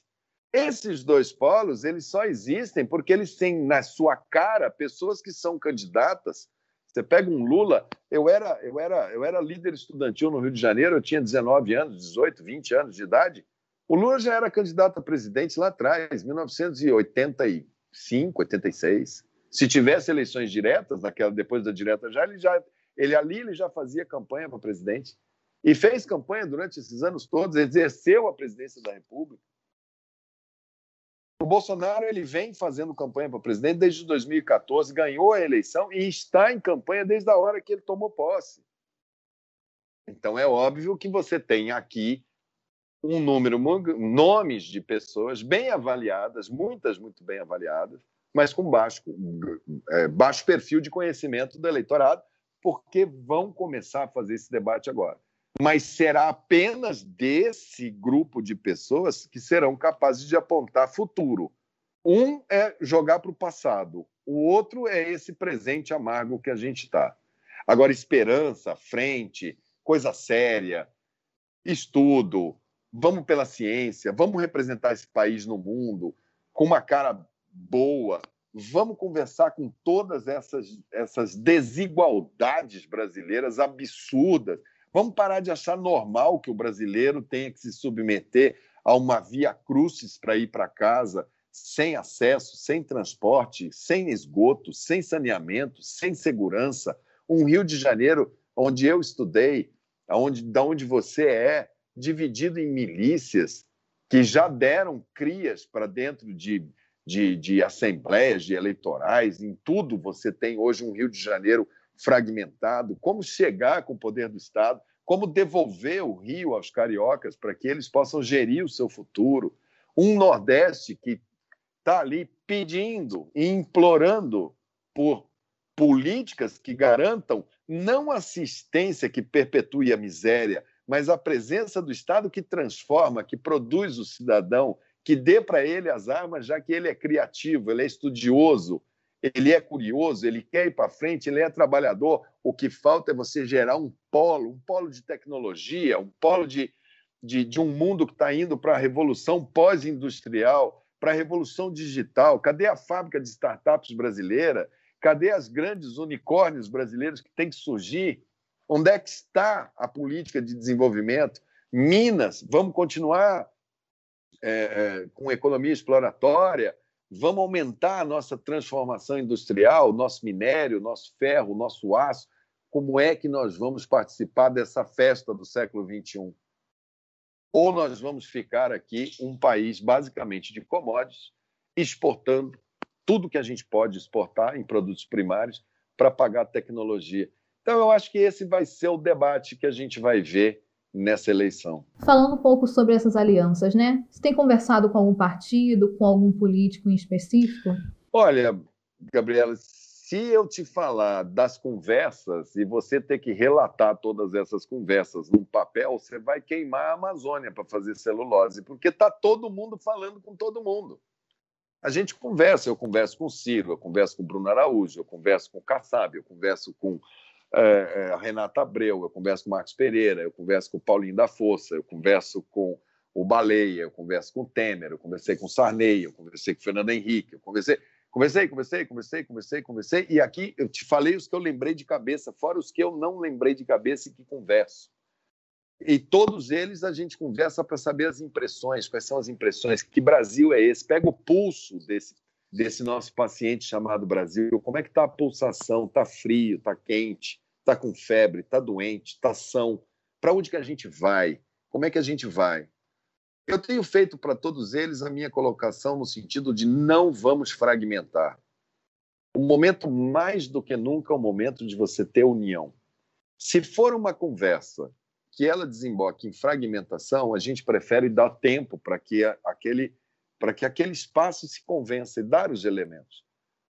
Esses dois polos, eles só existem porque eles têm na sua cara pessoas que são candidatas. Você pega um Lula, eu era, eu era, eu era líder estudantil no Rio de Janeiro, eu tinha 19 anos, 18, 20 anos de idade. O Lula já era candidato a presidente lá atrás, 1985, 86. Se tivesse eleições diretas, naquela depois da direta já, ele já ele ali ele já fazia campanha para presidente e fez campanha durante esses anos todos, exerceu a presidência da República. O Bolsonaro ele vem fazendo campanha para presidente desde 2014, ganhou a eleição e está em campanha desde a hora que ele tomou posse. Então é óbvio que você tem aqui um número, nomes de pessoas bem avaliadas, muitas muito bem avaliadas, mas com baixo, é, baixo perfil de conhecimento do eleitorado, porque vão começar a fazer esse debate agora. Mas será apenas desse grupo de pessoas que serão capazes de apontar futuro. Um é jogar para o passado, o outro é esse presente amargo que a gente está. Agora, esperança, frente, coisa séria, estudo, vamos pela ciência, vamos representar esse país no mundo com uma cara boa, vamos conversar com todas essas, essas desigualdades brasileiras absurdas. Vamos parar de achar normal que o brasileiro tenha que se submeter a uma via crucis para ir para casa, sem acesso, sem transporte, sem esgoto, sem saneamento, sem segurança. Um Rio de Janeiro onde eu estudei, onde, da onde você é, dividido em milícias que já deram crias para dentro de, de, de assembleias, de eleitorais, em tudo você tem hoje um Rio de Janeiro fragmentado. Como chegar com o poder do Estado? Como devolver o Rio aos cariocas para que eles possam gerir o seu futuro? Um Nordeste que está ali pedindo e implorando por políticas que garantam não assistência que perpetue a miséria, mas a presença do Estado que transforma, que produz o cidadão, que dê para ele as armas, já que ele é criativo, ele é estudioso, ele é curioso, ele quer ir para frente, ele é trabalhador. O que falta é você gerar um polo, um polo de tecnologia, um polo de, de, de um mundo que está indo para a revolução pós-industrial, para a revolução digital. Cadê a fábrica de startups brasileira? Cadê as grandes unicórnios brasileiros que têm que surgir? Onde é que está a política de desenvolvimento? Minas, vamos continuar é, é, com economia exploratória, vamos aumentar a nossa transformação industrial, nosso minério, nosso ferro, nosso aço. Como é que nós vamos participar dessa festa do século XXI? ou nós vamos ficar aqui um país basicamente de commodities, exportando tudo que a gente pode exportar em produtos primários para pagar tecnologia. Então, eu acho que esse vai ser o debate que a gente vai ver nessa eleição. Falando um pouco sobre essas alianças, né? Você tem conversado com algum partido, com algum político em específico? Olha, Gabriela, se eu te falar das conversas e você ter que relatar todas essas conversas num papel, você vai queimar a Amazônia para fazer celulose, porque está todo mundo falando com todo mundo. A gente conversa, eu converso com o Ciro, eu converso com o Bruno Araújo, eu converso com o Kassab, eu converso com é, a Renata Abreu, eu converso com o Marcos Pereira, eu converso com o Paulinho da Força, eu converso com o Baleia, eu converso com o Temer, eu conversei com o Sarney, eu conversei com o Fernando Henrique, eu conversei Conversei, conversei, conversei, conversei, conversei. E aqui eu te falei os que eu lembrei de cabeça, fora os que eu não lembrei de cabeça e que converso. E todos eles a gente conversa para saber as impressões, quais são as impressões, que Brasil é esse. Pega o pulso desse, desse nosso paciente chamado Brasil. Como é que está a pulsação? Está frio? Está quente? Está com febre? Está doente? Está são? Para onde que a gente vai? Como é que a gente vai? Eu tenho feito para todos eles a minha colocação no sentido de não vamos fragmentar. O momento mais do que nunca é o momento de você ter união. Se for uma conversa que ela desemboque em fragmentação, a gente prefere dar tempo para que aquele para que aquele espaço se convença e dar os elementos.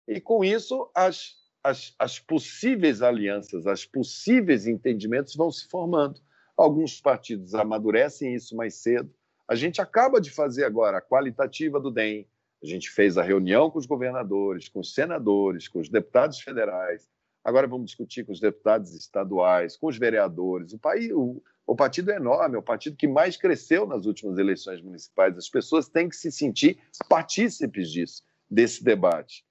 E com isso as, as, as possíveis alianças, as possíveis entendimentos vão se formando. Alguns partidos amadurecem isso mais cedo, a gente acaba de fazer agora a qualitativa do DEM, a gente fez a reunião com os governadores, com os senadores, com os deputados federais. Agora vamos discutir com os deputados estaduais, com os vereadores. O, país, o, o partido é enorme, é o partido que mais cresceu nas últimas eleições municipais. As pessoas têm que se sentir partícipes disso, desse debate.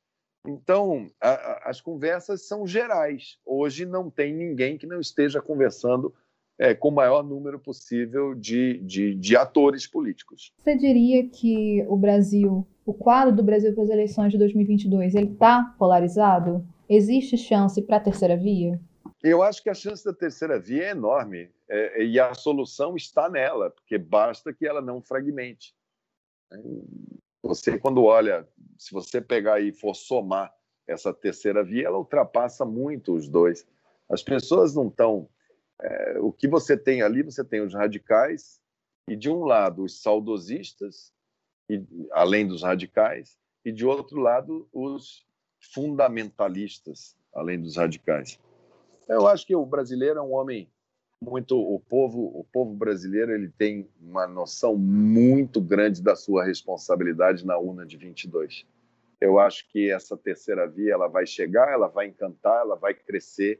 Então, a, a, as conversas são gerais. Hoje não tem ninguém que não esteja conversando é, com o maior número possível de, de, de atores políticos. Você diria que o Brasil, o quadro do Brasil para as eleições de 2022, ele está polarizado? Existe chance para a terceira via? Eu acho que a chance da terceira via é enorme é, e a solução está nela, porque basta que ela não fragmente. Você, quando olha, se você pegar e for somar essa terceira via, ela ultrapassa muito os dois. As pessoas não estão é, o que você tem ali, você tem os radicais, e de um lado os saudosistas, e, além dos radicais, e de outro lado os fundamentalistas, além dos radicais. Eu acho que o brasileiro é um homem muito o povo o povo brasileiro ele tem uma noção muito grande da sua responsabilidade na urna de 22 eu acho que essa terceira via ela vai chegar ela vai encantar ela vai crescer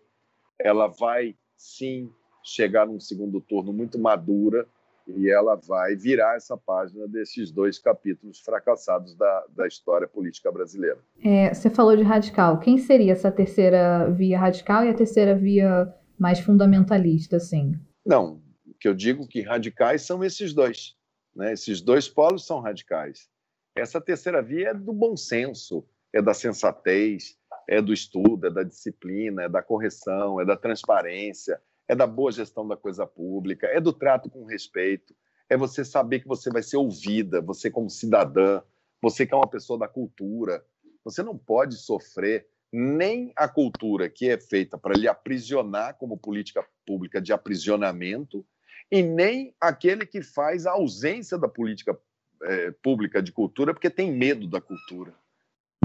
ela vai sim chegar num segundo turno muito madura e ela vai virar essa página desses dois capítulos fracassados da, da história política brasileira. É, você falou de radical. Quem seria essa terceira via radical e a terceira via mais fundamentalista, assim? Não, o que eu digo que radicais são esses dois. Né? Esses dois polos são radicais. Essa terceira via é do bom senso, é da sensatez, é do estudo, é da disciplina, é da correção, é da transparência, é da boa gestão da coisa pública, é do trato com respeito, é você saber que você vai ser ouvida, você como cidadã, você que é uma pessoa da cultura. Você não pode sofrer nem a cultura que é feita para lhe aprisionar como política pública de aprisionamento, e nem aquele que faz a ausência da política é, pública de cultura porque tem medo da cultura.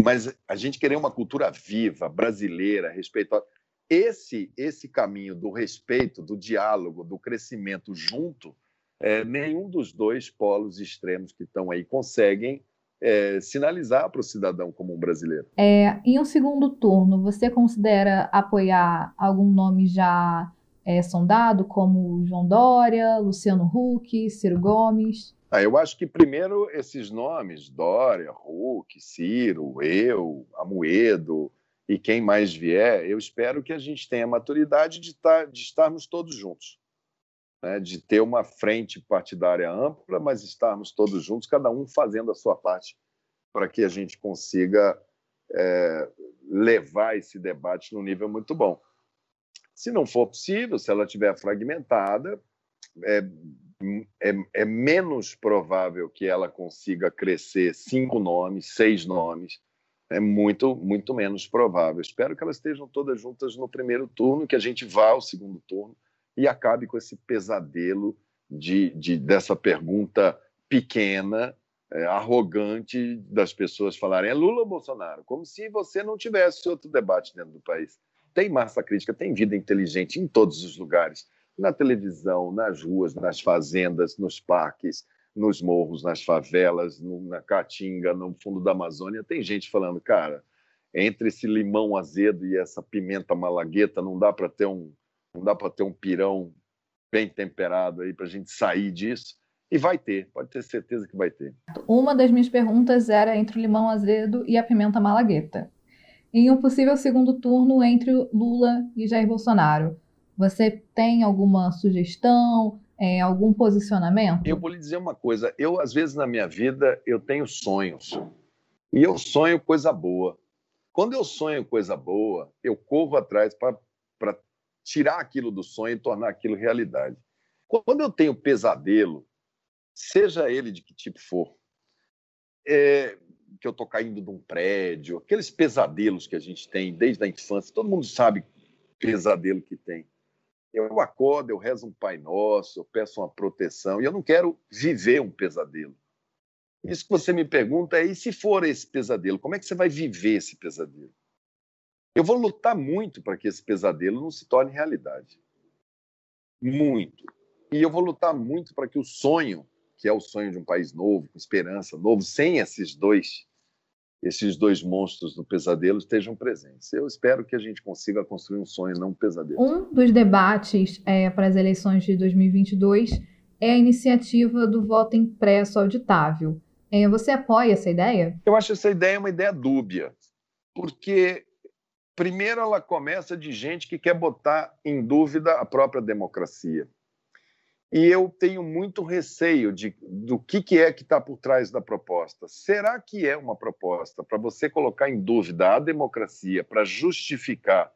Mas a gente querer uma cultura viva, brasileira, respeitosa, esse esse caminho do respeito, do diálogo, do crescimento junto, é, nenhum dos dois polos extremos que estão aí conseguem é, sinalizar para o cidadão como um brasileiro. É, em um segundo turno, você considera apoiar algum nome já é, sondado, como João Dória, Luciano Huck, Ciro Gomes? Ah, eu acho que primeiro esses nomes, Dória, Huck, Ciro, eu, Amoedo e quem mais vier, eu espero que a gente tenha a maturidade de, tar, de estarmos todos juntos. Né? De ter uma frente partidária ampla, mas estarmos todos juntos, cada um fazendo a sua parte, para que a gente consiga é, levar esse debate num nível muito bom. Se não for possível, se ela estiver fragmentada, é, é, é menos provável que ela consiga crescer cinco nomes, seis nomes. É muito, muito menos provável. Espero que elas estejam todas juntas no primeiro turno, que a gente vá ao segundo turno e acabe com esse pesadelo de, de dessa pergunta pequena, é, arrogante das pessoas falarem é Lula ou Bolsonaro, como se você não tivesse outro debate dentro do país. Tem massa crítica, tem vida inteligente em todos os lugares. Na televisão, nas ruas, nas fazendas, nos parques, nos morros, nas favelas, na Caatinga, no fundo da Amazônia, tem gente falando, cara, entre esse limão azedo e essa pimenta malagueta, não dá para ter um, não dá para ter um pirão bem temperado aí para a gente sair disso. E vai ter, pode ter certeza que vai ter. Uma das minhas perguntas era entre o limão azedo e a pimenta malagueta. Em um possível segundo turno entre Lula e Jair Bolsonaro, você tem alguma sugestão, é, algum posicionamento? Eu vou lhe dizer uma coisa. Eu, às vezes, na minha vida, eu tenho sonhos. E eu sonho coisa boa. Quando eu sonho coisa boa, eu corro atrás para tirar aquilo do sonho e tornar aquilo realidade. Quando eu tenho pesadelo, seja ele de que tipo for, é, que eu estou caindo de um prédio, aqueles pesadelos que a gente tem desde a infância, todo mundo sabe pesadelo que tem. Eu acordo, eu rezo um Pai Nosso, eu peço uma proteção, e eu não quero viver um pesadelo. Isso que você me pergunta é: e se for esse pesadelo, como é que você vai viver esse pesadelo? Eu vou lutar muito para que esse pesadelo não se torne realidade. Muito. E eu vou lutar muito para que o sonho, que é o sonho de um país novo, com esperança, novo, sem esses dois esses dois monstros do pesadelo estejam presentes. Eu espero que a gente consiga construir um sonho, não um pesadelo. Um dos debates é, para as eleições de 2022 é a iniciativa do voto impresso auditável. É, você apoia essa ideia? Eu acho essa ideia uma ideia dúbia, porque primeiro ela começa de gente que quer botar em dúvida a própria democracia. E eu tenho muito receio de, do que, que é que está por trás da proposta. Será que é uma proposta para você colocar em dúvida a democracia para justificar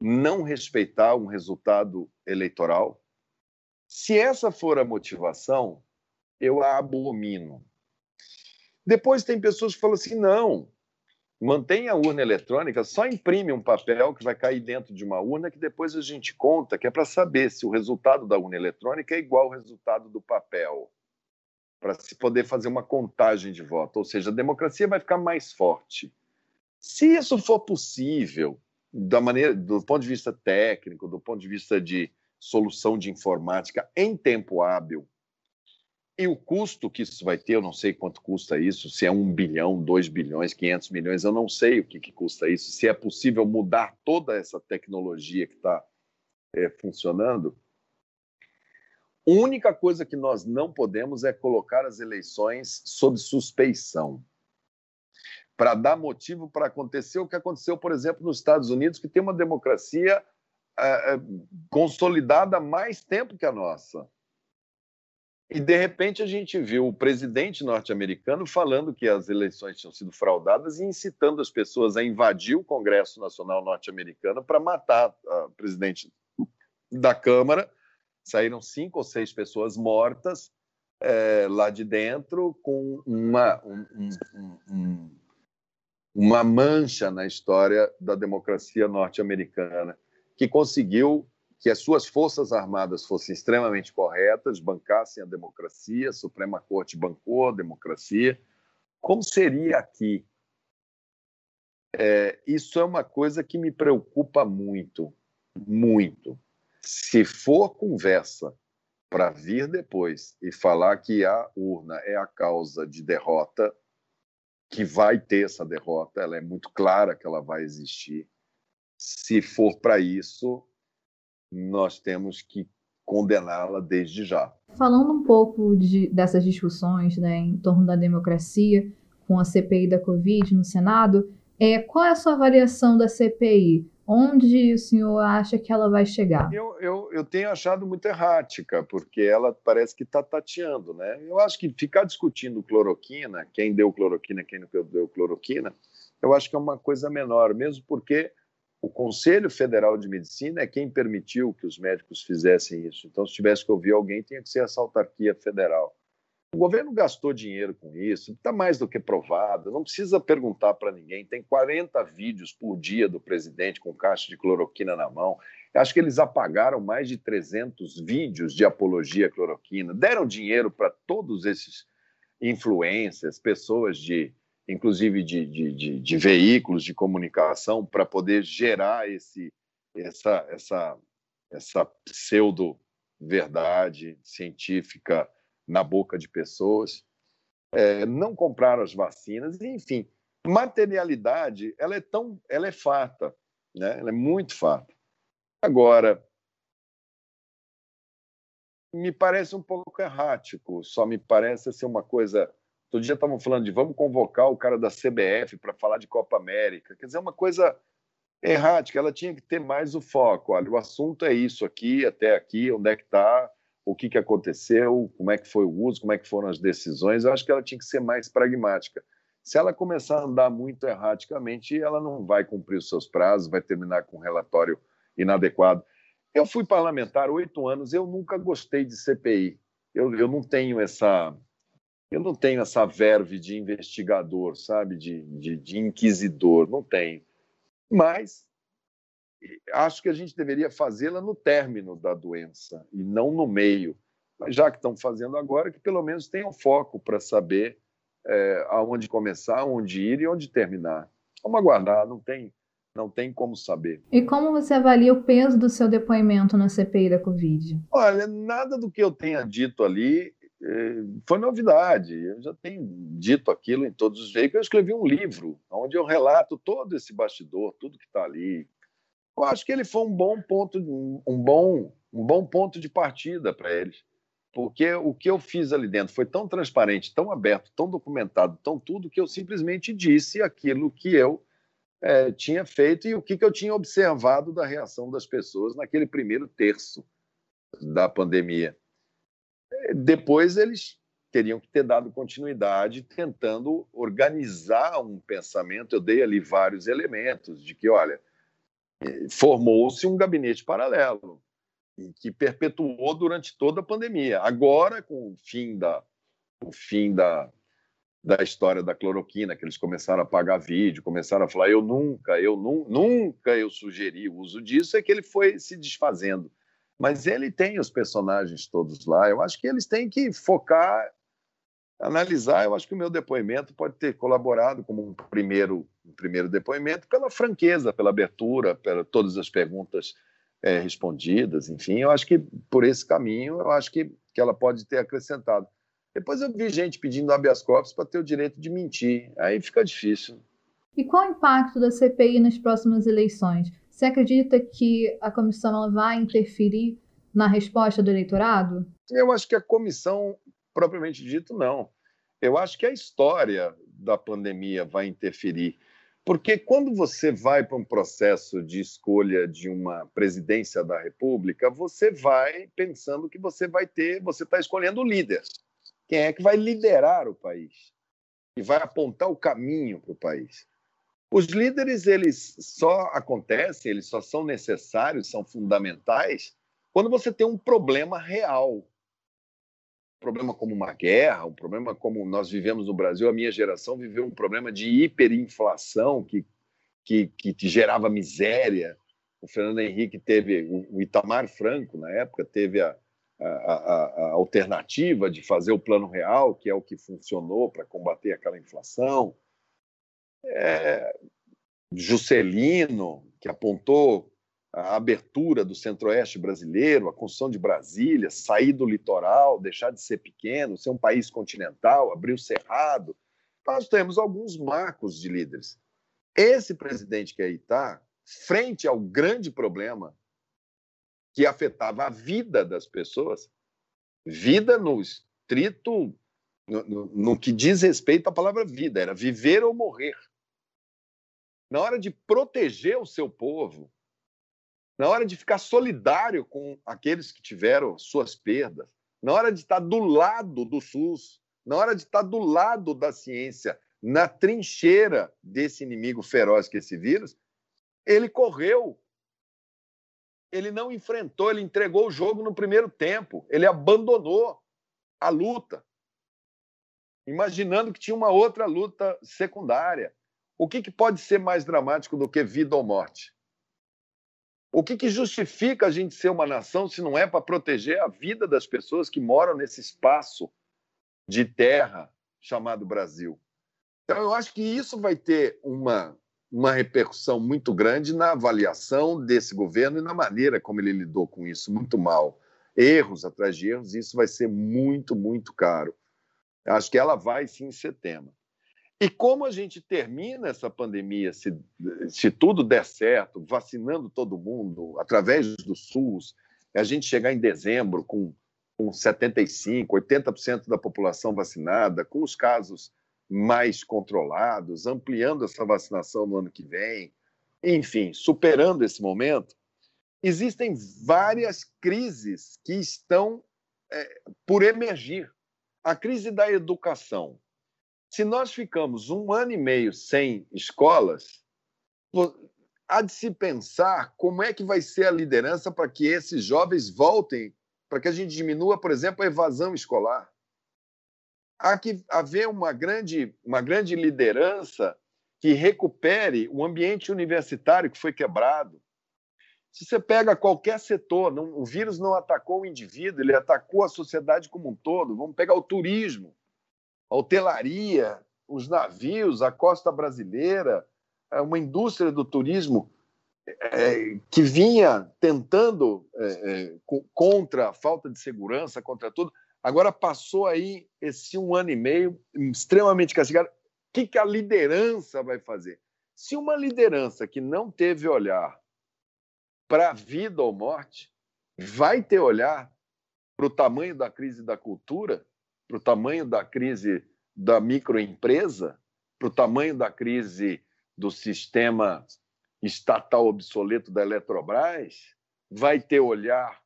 não respeitar um resultado eleitoral? Se essa for a motivação, eu a abomino. Depois tem pessoas que falam assim: não, mantém a urna eletrônica, só imprime um papel que vai cair dentro de uma urna que depois a gente conta, que é para saber se o resultado da urna eletrônica é igual ao resultado do papel, para se poder fazer uma contagem de voto. Ou seja, a democracia vai ficar mais forte. Se isso for possível, da maneira, do ponto de vista técnico, do ponto de vista de solução de informática em tempo hábil, e o custo que isso vai ter, eu não sei quanto custa isso, se é um bilhão, dois bilhões, 500 milhões, eu não sei o que, que custa isso, se é possível mudar toda essa tecnologia que está é, funcionando. A única coisa que nós não podemos é colocar as eleições sob suspeição. Para dar motivo para acontecer o que aconteceu, por exemplo, nos Estados Unidos, que tem uma democracia é, consolidada há mais tempo que a nossa e, de repente, a gente viu o presidente norte-americano falando que as eleições tinham sido fraudadas e incitando as pessoas a invadir o Congresso Nacional norte-americano para matar o presidente da Câmara. Saíram cinco ou seis pessoas mortas é, lá de dentro, com uma, um, um, um, uma mancha na história da democracia norte-americana, que conseguiu que as suas forças armadas fossem extremamente corretas, bancassem a democracia, a Suprema Corte bancou a democracia. Como seria aqui? É, isso é uma coisa que me preocupa muito, muito. Se for conversa para vir depois e falar que a urna é a causa de derrota, que vai ter essa derrota, ela é muito clara que ela vai existir. Se for para isso, nós temos que condená-la desde já. Falando um pouco de, dessas discussões né, em torno da democracia com a CPI da Covid no Senado, é, qual é a sua avaliação da CPI? Onde o senhor acha que ela vai chegar? Eu, eu, eu tenho achado muito errática, porque ela parece que está tateando. Né? Eu acho que ficar discutindo cloroquina, quem deu cloroquina, quem não deu cloroquina, eu acho que é uma coisa menor, mesmo porque O Conselho Federal de Medicina é quem permitiu que os médicos fizessem isso. Então, se tivesse que ouvir alguém, tinha que ser essa autarquia federal. O governo gastou dinheiro com isso, está mais do que provado, não precisa perguntar para ninguém. Tem 40 vídeos por dia do presidente com caixa de cloroquina na mão. Acho que eles apagaram mais de 300 vídeos de apologia à cloroquina, deram dinheiro para todos esses influências, pessoas de, inclusive de, de, de, de veículos de comunicação, para poder gerar esse, essa, essa, essa pseudo verdade científica na boca de pessoas, é, não compraram as vacinas, enfim, materialidade ela é tão, ela é fata, né? Ela é muito fata. Agora, me parece um pouco errático, só me parece ser uma coisa. Todo dia estavam falando de vamos convocar o cara da CBF para falar de Copa América. Quer dizer, uma coisa errática, ela tinha que ter mais o foco. Olha, o assunto é isso aqui, até aqui, onde é que está, o que, que aconteceu, como é que foi o uso, como é que foram as decisões. Eu acho que ela tinha que ser mais pragmática. Se ela começar a andar muito erraticamente, ela não vai cumprir os seus prazos, vai terminar com um relatório inadequado. Eu fui parlamentar oito anos, eu nunca gostei de CPI. Eu, eu não tenho essa eu não tenho essa verve de investigador, sabe, de, de, de inquisidor, não tenho. Mas acho que a gente deveria fazê-la no término da doença e não no meio. Mas já que estão fazendo agora, que pelo menos tenham foco para saber é, aonde começar, onde ir e onde terminar. Vamos aguardar, não tem, não tem como saber. E como você avalia o peso do seu depoimento na CPI da Covid? Olha, nada do que eu tenha dito ali foi novidade. Eu já tenho dito aquilo em todos os veículos. Eu escrevi um livro onde eu relato todo esse bastidor, tudo que está ali. Eu acho que ele foi um bom ponto, um bom, um bom ponto de partida para eles porque o que eu fiz ali dentro foi tão transparente, tão aberto, tão documentado, tão tudo, que eu simplesmente disse aquilo que eu é, tinha feito e o que, que eu tinha observado da reação das pessoas naquele primeiro terço da pandemia. Depois eles teriam que ter dado continuidade tentando organizar um pensamento. Eu dei ali vários elementos de que, olha, formou-se um gabinete paralelo que perpetuou durante toda a pandemia. Agora, com o fim da, o fim da, da história da cloroquina, que eles começaram a pagar vídeo, começaram a falar, eu nunca, eu nu, nunca eu sugeri o uso disso, é que ele foi se desfazendo. Mas ele tem os personagens todos lá. Eu acho que eles têm que focar, analisar. Eu acho que o meu depoimento pode ter colaborado como um primeiro, um primeiro depoimento pela franqueza, pela abertura, pela todas as perguntas é, respondidas, enfim, eu acho que por esse caminho, eu acho que, que ela pode ter acrescentado. Depois eu vi gente pedindo habeas corpus para ter o direito de mentir, aí fica difícil. E qual o impacto da CPI nas próximas eleições? Você acredita que a comissão ela vai interferir na resposta do eleitorado? Eu acho que a comissão, propriamente dito, não. Eu acho que a história da pandemia vai interferir. Porque quando você vai para um processo de escolha de uma presidência da República, você vai pensando que você vai ter, você está escolhendo o líder. Quem é que vai liderar o país? E vai apontar o caminho para o país. Os líderes, eles só acontecem, eles só são necessários, são fundamentais, quando você tem um problema real problema como uma guerra, um problema como nós vivemos no Brasil, a minha geração viveu um problema de hiperinflação que, que, que gerava miséria. O Fernando Henrique teve, o Itamar Franco, na época, teve a, a, a alternativa de fazer o Plano Real, que é o que funcionou para combater aquela inflação. É, Juscelino, que apontou a abertura do centro-oeste brasileiro, a construção de Brasília, sair do litoral, deixar de ser pequeno, ser um país continental, abrir o cerrado. Nós temos alguns marcos de líderes. Esse presidente que aí está, frente ao grande problema que afetava a vida das pessoas, vida no estrito, no, no, no que diz respeito à palavra vida, era viver ou morrer. Na hora de proteger o seu povo, na hora de ficar solidário com aqueles que tiveram suas perdas, na hora de estar do lado do SUS, na hora de estar do lado da ciência, na trincheira desse inimigo feroz que é esse vírus, Ele correu. Ele não enfrentou, ele entregou o jogo no primeiro tempo. Ele abandonou a luta, imaginando que tinha uma outra luta secundária. O que, que pode ser mais dramático do que vida ou morte? O que, que justifica a gente ser uma nação se não é para proteger a vida das pessoas que moram nesse espaço de terra chamado Brasil? Então, eu acho que isso vai ter uma, uma repercussão muito grande na avaliação desse governo e na maneira como ele lidou com isso, muito mal. Erros atrás de erros, isso vai ser muito, muito caro. Acho que ela vai sim ser tema. E como a gente termina essa pandemia, se, se tudo der certo, vacinando todo mundo, através do SUS, a gente chegar em dezembro com, com 75%, 80% da população vacinada, com os casos mais controlados, ampliando essa vacinação no ano que vem, enfim, superando esse momento, existem várias crises que estão é, por emergir. A crise da educação, se nós ficamos um ano e meio sem escolas, há de se pensar como é que vai ser a liderança para que esses jovens voltem, para que a gente diminua, por exemplo, a evasão escolar. Há que haver uma grande, uma grande liderança que recupere o ambiente universitário que foi quebrado. Se você pega qualquer setor, não, o vírus não atacou o indivíduo, ele atacou a sociedade como um todo. Vamos pegar o turismo a hotelaria, os navios, a costa brasileira, é uma indústria do turismo é, que vinha tentando é, é, contra a falta de segurança, contra tudo, agora passou aí esse um ano e meio extremamente castigado. O que, que a liderança vai fazer? Se uma liderança que não teve olhar para a vida ou morte vai ter olhar para o tamanho da crise da cultura, para o tamanho da crise da microempresa, para o tamanho da crise do sistema estatal obsoleto da Eletrobras, vai ter olhar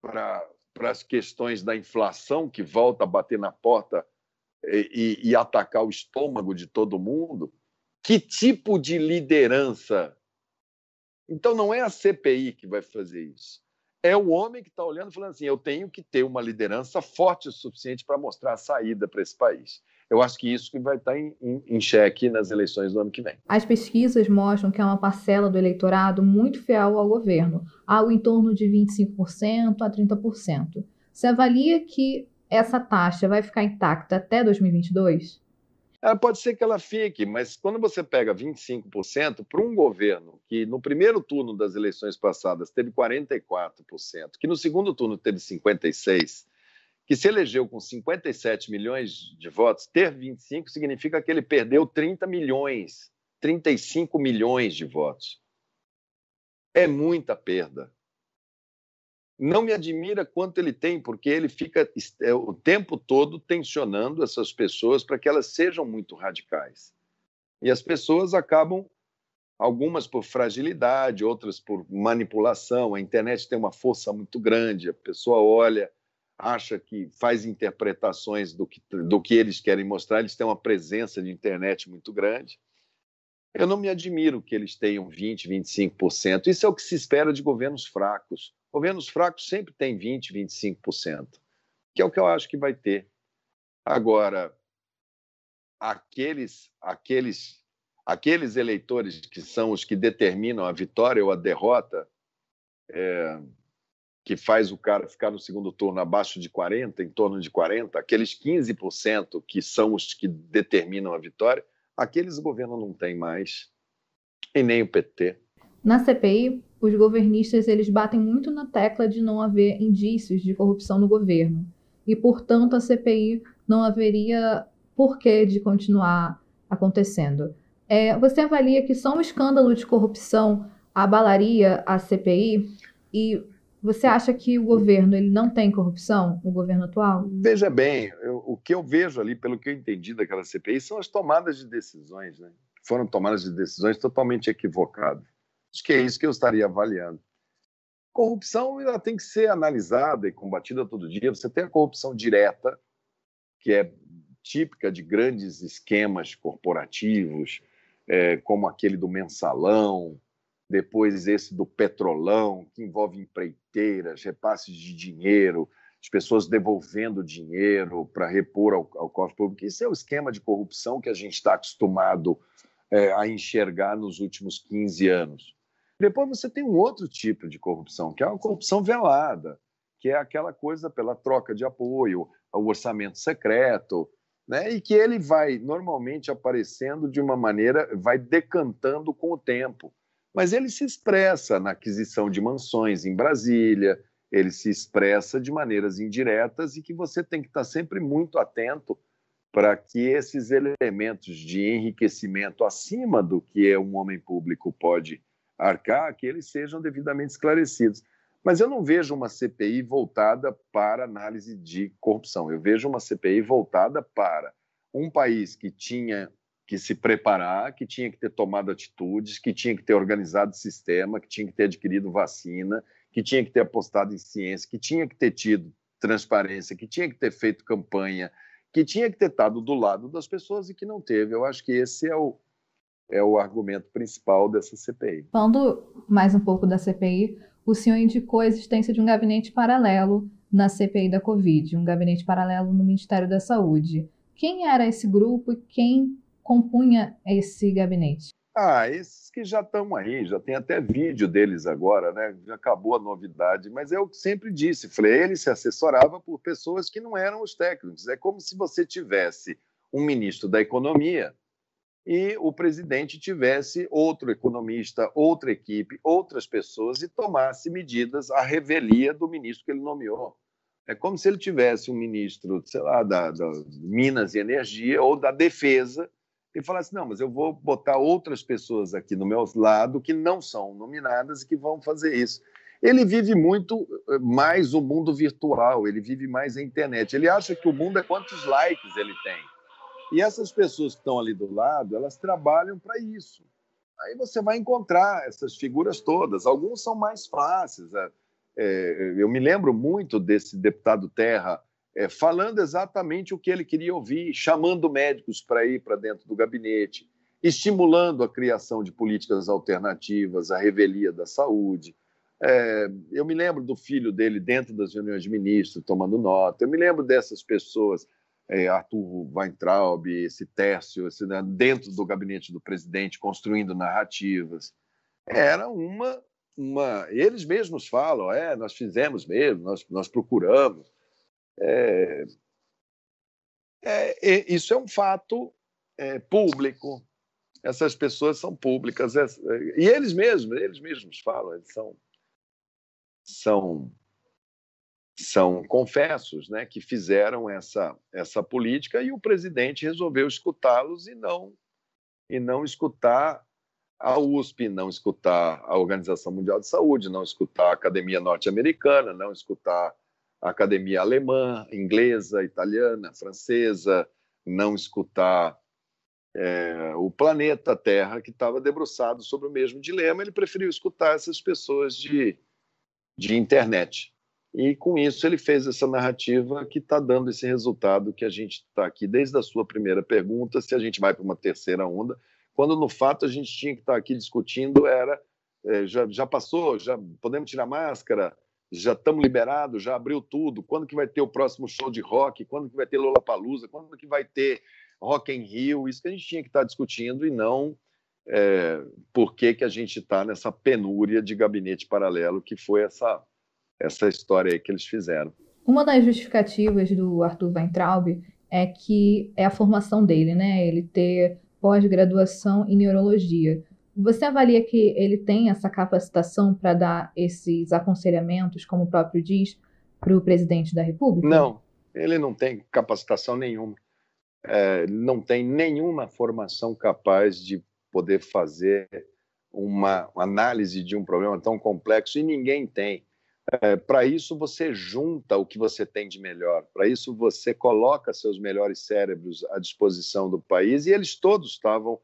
para, para as questões da inflação que volta a bater na porta e, e, e atacar o estômago de todo mundo? Que tipo de liderança? Então, não é a CPI que vai fazer isso é o homem que está olhando falando assim: eu tenho que ter uma liderança forte o suficiente para mostrar a saída para esse país. Eu acho que isso que vai estar tá em, em, xeque nas eleições do ano que vem. As pesquisas mostram que é uma parcela do eleitorado muito fiel ao governo, algo em torno de 25% a 30%. Você avalia que essa taxa vai ficar intacta até 2022? Ela pode ser que ela fique, mas quando você pega 25% para um governo que no primeiro turno das eleições passadas teve 44%, que no segundo turno teve 56%, que se elegeu com 57 milhões de votos, ter 25 significa que ele perdeu 30 milhões, 35 milhões de votos. É muita perda. Não me admira quanto ele tem, porque ele fica é, o tempo todo tensionando essas pessoas para que elas sejam muito radicais. E as pessoas acabam, algumas por fragilidade, outras por manipulação. A internet tem uma força muito grande, a pessoa olha, acha que faz interpretações do que, do que eles querem mostrar, eles têm uma presença de internet muito grande. Eu não me admiro que eles tenham 20%, 25%. Isso é o que se espera de governos fracos. Governos fracos sempre têm 20%, 25%, que é o que eu acho que vai ter. Agora, aqueles, aqueles, aqueles eleitores que são os que determinam a vitória ou a derrota, é, que faz o cara ficar no segundo turno abaixo de 40, em torno de 40, aqueles 15% que são os que determinam a vitória, aqueles o governo não tem mais, e nem o PT. Na CPI, os governistas eles batem muito na tecla de não haver indícios de corrupção no governo. E, portanto, a CPI não haveria porquê de continuar acontecendo. É, você avalia que só um escândalo de corrupção abalaria a CPI? E você acha que o governo ele não tem corrupção, o governo atual? Veja bem, eu, o que eu vejo ali, pelo que eu entendi daquela CPI, são as tomadas de decisões. Né? Foram tomadas de decisões totalmente equivocadas. Acho que é isso que eu estaria avaliando. Corrupção ela tem que ser analisada e combatida todo dia. Você tem a corrupção direta, que é típica de grandes esquemas corporativos, é, como aquele do mensalão, depois esse do petrolão, que envolve empreiteiras, repasses de dinheiro, as pessoas devolvendo dinheiro para repor ao, ao cofre público. Isso é o esquema de corrupção que a gente está acostumado é, a enxergar nos últimos 15 anos. Depois você tem um outro tipo de corrupção, que é a corrupção velada, que é aquela coisa pela troca de apoio, o orçamento secreto, né? e que ele vai normalmente aparecendo de uma maneira, vai decantando com o tempo. Mas ele se expressa na aquisição de mansões em Brasília, ele se expressa de maneiras indiretas e que você tem que estar sempre muito atento para que esses elementos de enriquecimento acima do que um homem público pode arcar, que eles sejam devidamente esclarecidos. Mas eu não vejo uma CPI voltada para análise de corrupção. Eu vejo uma CPI voltada para um país que tinha que se preparar, que tinha que ter tomado atitudes, que tinha que ter organizado sistema, que tinha que ter adquirido vacina, que tinha que ter apostado em ciência, que tinha que ter tido transparência, que tinha que ter feito campanha, que tinha que ter estado do lado das pessoas e que não teve. Eu acho que esse é o, é o argumento principal dessa CPI. Falando mais um pouco da CPI, o senhor indicou a existência de um gabinete paralelo na CPI da Covid, um gabinete paralelo no Ministério da Saúde. Quem era esse grupo e quem compunha esse gabinete? Ah, esses que já estão aí, já tem até vídeo deles agora, né? Já acabou a novidade, mas é o que sempre disse, falei, ele se assessorava por pessoas que não eram os técnicos. É como se você tivesse um ministro da Economia e o presidente tivesse outro economista, outra equipe, outras pessoas e tomasse medidas à revelia do ministro que ele nomeou. É como se ele tivesse um ministro, sei lá, da, da Minas e Energia ou da Defesa e falasse: não, mas eu vou botar outras pessoas aqui no meu lado que não são nominadas e que vão fazer isso. Ele vive muito eh, mais o mundo virtual, ele vive mais a internet. Ele acha que o mundo é quantos likes ele tem. E essas pessoas que estão ali do lado, elas trabalham para isso. Aí você vai encontrar essas figuras todas. Alguns são mais fáceis. É eu me lembro muito desse deputado Terra é, falando exatamente o que ele queria ouvir, chamando médicos para ir para dentro do gabinete, estimulando a criação de políticas alternativas, a revelia da saúde. É, eu me lembro do filho dele dentro das reuniões de ministros, tomando nota. Eu me lembro dessas pessoas, é, Arthur Weintraub, esse Tércio, esse, né, dentro do gabinete do presidente, construindo narrativas. Era uma, uma. Eles mesmos falam, é, nós fizemos mesmo, nós, nós procuramos. É, é, isso é um fato é, público. Essas pessoas são públicas é, e eles mesmos, eles mesmos falam, eles são são são confessos, né, que fizeram essa essa política e o presidente resolveu escutá-los e não e não escutar a USP, não escutar a Organização Mundial de Saúde, não escutar a Academia Norte-Americana, não escutar a academia alemã, inglesa, italiana, francesa, não escutar é, o planeta Terra, que estava debruçado sobre o mesmo dilema, ele preferiu escutar essas pessoas de, de internet. E com isso ele fez essa narrativa que está dando esse resultado que a gente está aqui desde a sua primeira pergunta, se a gente vai para uma terceira onda, quando no fato a gente tinha que estar tá aqui discutindo era é, já, já passou, já podemos tirar máscara, já estamos liberados, já abriu tudo. Quando que vai ter o próximo show de rock? Quando que vai ter Lollapalooza? Quando que vai ter Rock in Rio? Isso que a gente tinha que estar tá discutindo e não é, por que, que a gente está nessa penúria de gabinete paralelo que foi essa, essa história aí que eles fizeram. Uma das justificativas do Arthur Weintraub é que é a formação dele, né? Ele ter pós-graduação em neurologia. Você avalia que ele tem essa capacitação para dar esses aconselhamentos, como o próprio diz, para o presidente da República? Não, ele não tem capacitação nenhuma. É, não tem nenhuma formação capaz de poder fazer uma análise de um problema tão complexo e ninguém tem. É, para isso, você junta o que você tem de melhor, para isso, você coloca seus melhores cérebros à disposição do país e eles todos estavam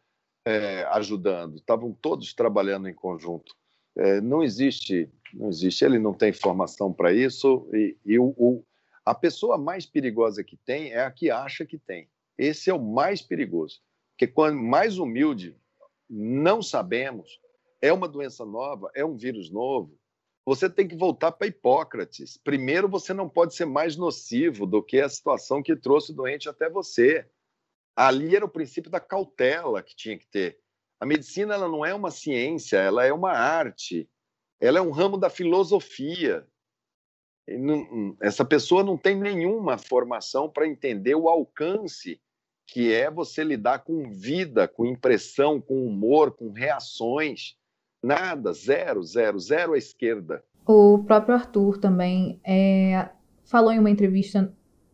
é, ajudando, estavam todos trabalhando em conjunto. É, não existe, não existe. Ele não tem formação para isso e, e o, o, a pessoa mais perigosa que tem é a que acha que tem. Esse é o mais perigoso, porque quanto mais humilde, não sabemos, é uma doença nova, é um vírus novo, você tem que voltar para Hipócrates. Primeiro, você não pode ser mais nocivo do que a situação que trouxe o doente até você. Ali era o princípio da cautela que tinha que ter. A medicina ela não é uma ciência, ela é uma arte. Ela é um ramo da filosofia. Não, essa pessoa não tem nenhuma formação para entender o alcance que é você lidar com vida, com impressão, com humor, com reações. Nada, zero, zero, zero à esquerda. O próprio Arthur também é, falou em uma entrevista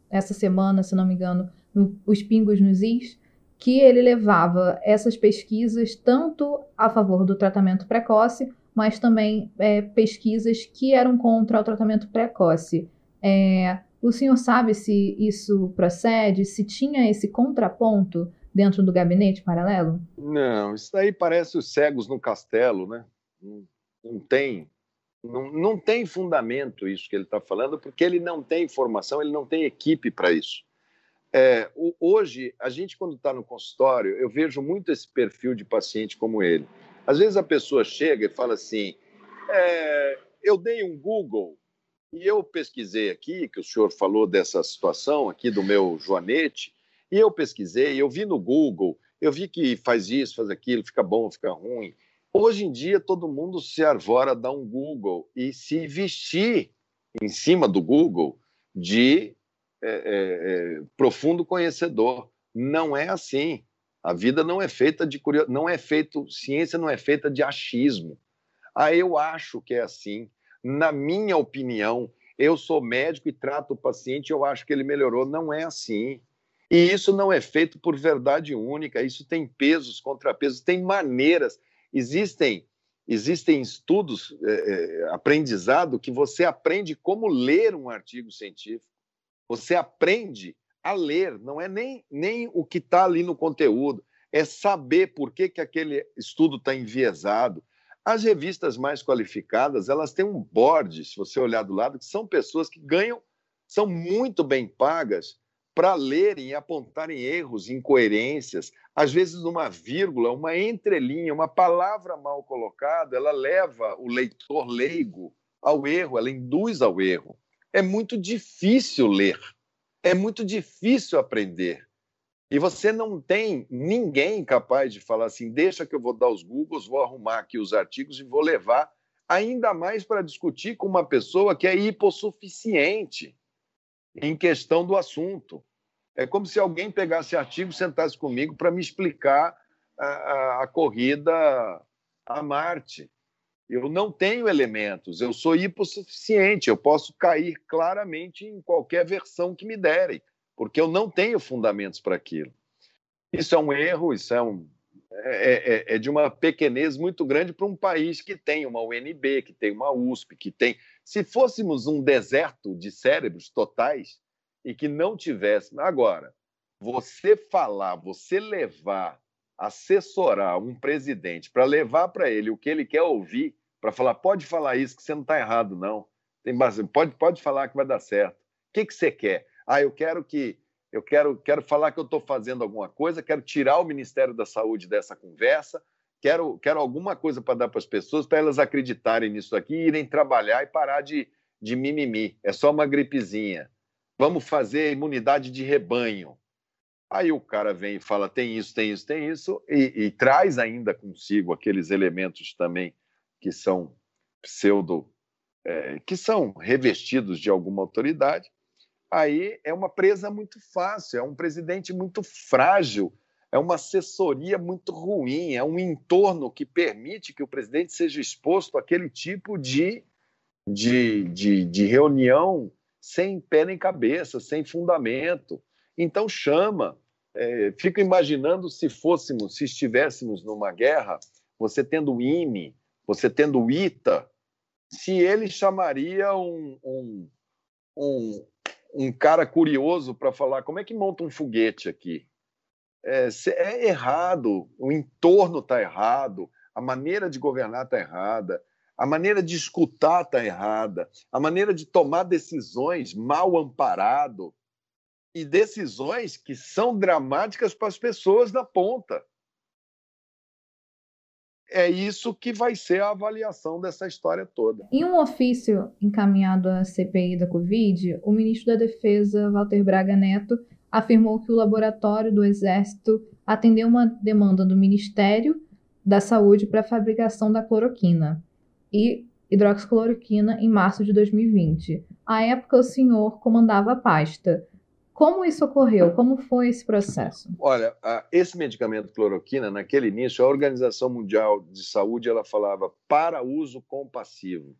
essa semana, se não me engano, no Os Pingos nos Is, que ele levava essas pesquisas tanto a favor do tratamento precoce, mas também é, pesquisas que eram contra o tratamento precoce. É, o senhor sabe se isso procede, se tinha esse contraponto dentro do gabinete paralelo? Não, isso daí parece os cegos no castelo, né? Não, não tem. Não, não tem fundamento isso que ele está falando, porque ele não tem informação, ele não tem equipe para isso. É, hoje, a gente, quando está no consultório, eu vejo muito esse perfil de paciente como ele. Às vezes a pessoa chega e fala assim: é, eu dei um Google e eu pesquisei aqui, que o senhor falou dessa situação aqui do meu joanete, e eu pesquisei, eu vi no Google, eu vi que faz isso, faz aquilo, fica bom, fica ruim. Hoje em dia, todo mundo se arvora a dar um Google e se vestir em cima do Google de é, é, é, profundo conhecedor. Não é assim. A vida não é feita de curiosidade, não é feito, ciência não é feita de achismo. Ah, eu acho que é assim. Na minha opinião, eu sou médico e trato o paciente, eu acho que ele melhorou. Não é assim. E isso não é feito por verdade única, isso tem pesos, contrapesos, tem maneiras. Existem, existem estudos, é, é, aprendizado, que você aprende como ler um artigo científico. Você aprende a ler, não é nem, nem o que está ali no conteúdo, é saber por que, que aquele estudo está enviesado. As revistas mais qualificadas, elas têm um board, se você olhar do lado, que são pessoas que ganham, são muito bem pagas para lerem e apontarem erros, incoerências, às vezes uma vírgula, uma entrelinha, uma palavra mal colocada, ela leva o leitor leigo ao erro, ela induz ao erro. É muito difícil ler, é muito difícil aprender. E você não tem ninguém capaz de falar assim: deixa que eu vou dar os Googles, vou arrumar aqui os artigos e vou levar, ainda mais para discutir com uma pessoa que é hipossuficiente em questão do assunto. É como se alguém pegasse artigo, sentasse comigo para me explicar a, a, a, corrida a Marte. Eu não tenho elementos, eu sou hipossuficiente, eu posso cair claramente em qualquer versão que me derem, porque eu não tenho fundamentos para aquilo. Isso é um erro, isso é, um, é, é, é de uma pequenez muito grande para um país que tem uma UNB, que tem uma USP, que tem. Se fôssemos um deserto de cérebros totais, e que não tivesse. Agora, você falar, você levar, assessorar um presidente para levar para ele o que ele quer ouvir, para falar, pode falar isso, que você não está errado, não. Tem pode, pode falar que vai dar certo. O que, que você quer? Ah, eu quero que eu quero, quero falar que eu estou fazendo alguma coisa, quero tirar o Ministério da Saúde dessa conversa, quero, quero alguma coisa para dar para as pessoas, para elas acreditarem nisso aqui, irem trabalhar e parar de, de mimimi. É só uma gripezinha. Vamos fazer imunidade de rebanho. Aí o cara vem e fala: tem isso, tem isso, tem isso, e, e traz ainda consigo aqueles elementos também que são pseudo, é, que são revestidos de alguma autoridade. Aí é uma presa muito fácil, é um presidente muito frágil, é uma assessoria muito ruim, é um entorno que permite que o presidente seja exposto àquele tipo de, de, de, de reunião sem pé nem cabeça, sem fundamento. Então chama. É, fico imaginando se fôssemos, se estivéssemos numa guerra, você tendo o IME, você tendo o ITA, se ele chamaria um, um, um, um cara curioso para falar como é que monta um foguete aqui. É, é errado, o entorno está errado, a maneira de governar está errada, a maneira de escutar está errada, a maneira de tomar decisões mal amparado e decisões que são dramáticas para as pessoas na ponta. É isso que vai ser a avaliação dessa história toda. Em um ofício encaminhado à CPI da Covid, o ministro da Defesa, Walter Braga Neto, afirmou que o laboratório do Exército atendeu uma demanda do Ministério da Saúde para a fabricação da cloroquina e hidroxicloroquina em março de 2020. À época, o senhor comandava a pasta. Como isso ocorreu? Como foi esse processo? Olha, esse medicamento cloroquina, naquele início, a Organização Mundial de Saúde ela falava para uso compassivo.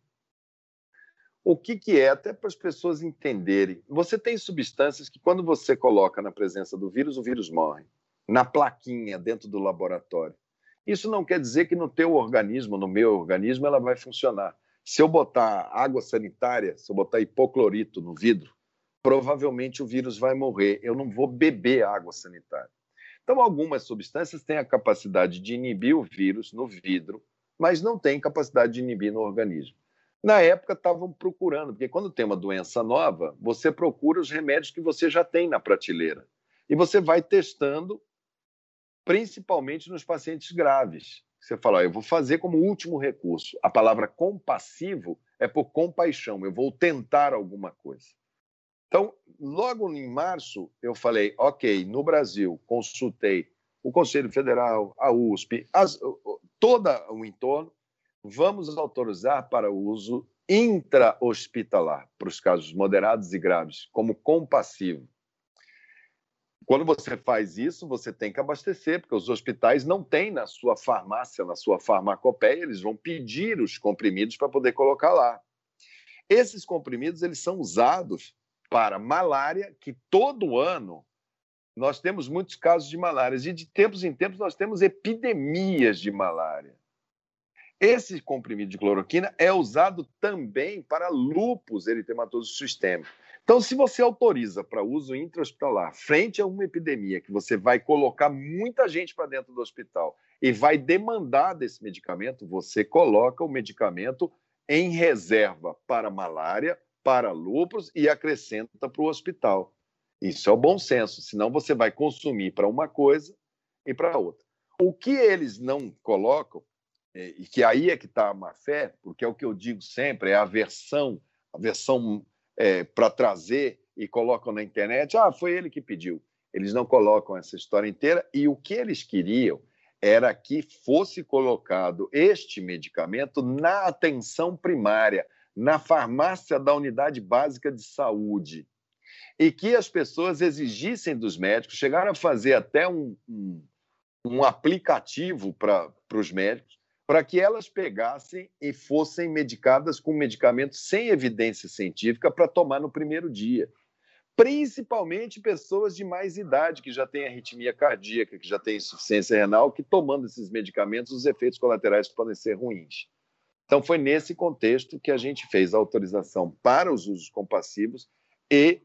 O que, que é? Até para as pessoas entenderem. Você tem substâncias que, quando você coloca na presença do vírus, o vírus morre. Na plaquinha, dentro do laboratório. Isso não quer dizer que no teu organismo, no meu organismo, ela vai funcionar. Se eu botar água sanitária, se eu botar hipoclorito no vidro, provavelmente o vírus vai morrer. Eu não vou beber água sanitária. Então, algumas substâncias têm a capacidade de inibir o vírus no vidro, mas não têm capacidade de inibir no organismo. Na época, estavam procurando, porque quando tem uma doença nova, você procura os remédios que você já tem na prateleira. E você vai testando, principalmente nos pacientes graves. Você fala, eu vou fazer como último recurso. A palavra compassivo é por compaixão, eu vou tentar alguma coisa. Então, logo em março, eu falei: ok, no Brasil, consultei o Conselho Federal, a USP, as, todo o entorno, vamos autorizar para o uso intra-hospitalar, para os casos moderados e graves, como compassivo. Quando você faz isso, você tem que abastecer, porque os hospitais não têm na sua farmácia, na sua farmacopeia, eles vão pedir os comprimidos para poder colocar lá. Esses comprimidos eles são usados para malária, que todo ano nós temos muitos casos de malária, e de tempos em tempos nós temos epidemias de malária. Esse comprimido de cloroquina é usado também para lúpus eritematoso sistêmico. Então, se você autoriza para uso intra-hospitalar, frente a uma epidemia que você vai colocar muita gente para dentro do hospital e vai demandar desse medicamento, você coloca o medicamento em reserva para malária para lúpus e acrescenta para o hospital. Isso é o bom senso, senão você vai consumir para uma coisa e para outra. O que eles não colocam, é, e que aí é que está a má fé, porque é o que eu digo sempre, é a versão, a versão é, para trazer e colocam na internet, ah, foi ele que pediu. Eles não colocam essa história inteira e o que eles queriam era que fosse colocado este medicamento na atenção primária, na farmácia da unidade básica de saúde e que as pessoas exigissem dos médicos, chegaram a fazer até um, um, um aplicativo para os médicos, para que elas pegassem e fossem medicadas com medicamentos sem evidência científica para tomar no primeiro dia. Principalmente pessoas de mais idade, que já têm arritmia cardíaca, que já têm insuficiência renal, que tomando esses medicamentos, os efeitos colaterais podem ser ruins. Então, foi nesse contexto que a gente fez a autorização para os usos compassivos e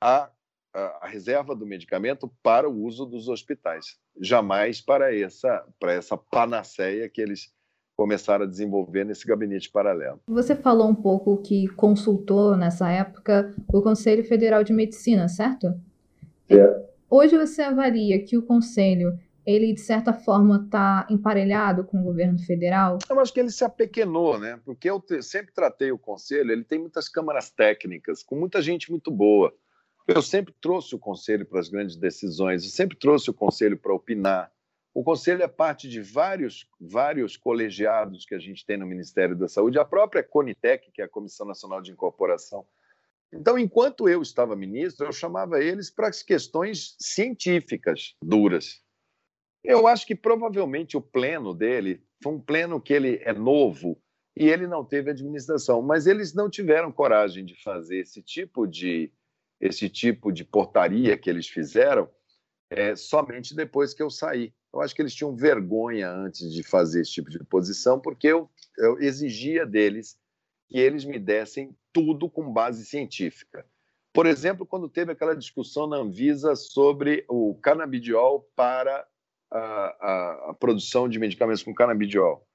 a, a, a reserva do medicamento para o uso dos hospitais, jamais para essa, para essa panaceia que eles começaram a desenvolver nesse gabinete paralelo. Você falou um pouco que consultou nessa época o Conselho Federal de Medicina, certo? É. Hoje você avalia que o Conselho ele, de certa forma, está emparelhado com o governo federal? Eu acho que ele se apequenou, né? Porque eu sempre tratei o conselho, ele tem muitas câmaras técnicas, com muita gente muito boa. Eu sempre trouxe o conselho para as grandes decisões, eu sempre trouxe o conselho para opinar. O conselho é parte de vários, vários colegiados que a gente tem no Ministério da Saúde, a própria Conitec, que é a Comissão Nacional de Incorporação. Então, enquanto eu estava ministro, eu chamava eles para as questões científicas duras. Eu acho que provavelmente o pleno dele foi um pleno que ele é novo e ele não teve administração, mas eles não tiveram coragem de fazer esse tipo de esse tipo de portaria que eles fizeram é, somente depois que eu saí. Eu acho que eles tinham vergonha antes de fazer esse tipo de posição, porque eu, eu exigia deles que eles me dessem tudo com base científica. Por exemplo, quando teve aquela discussão na Anvisa sobre o canabidiol para a, a, produção de medicamentos com canabidiol.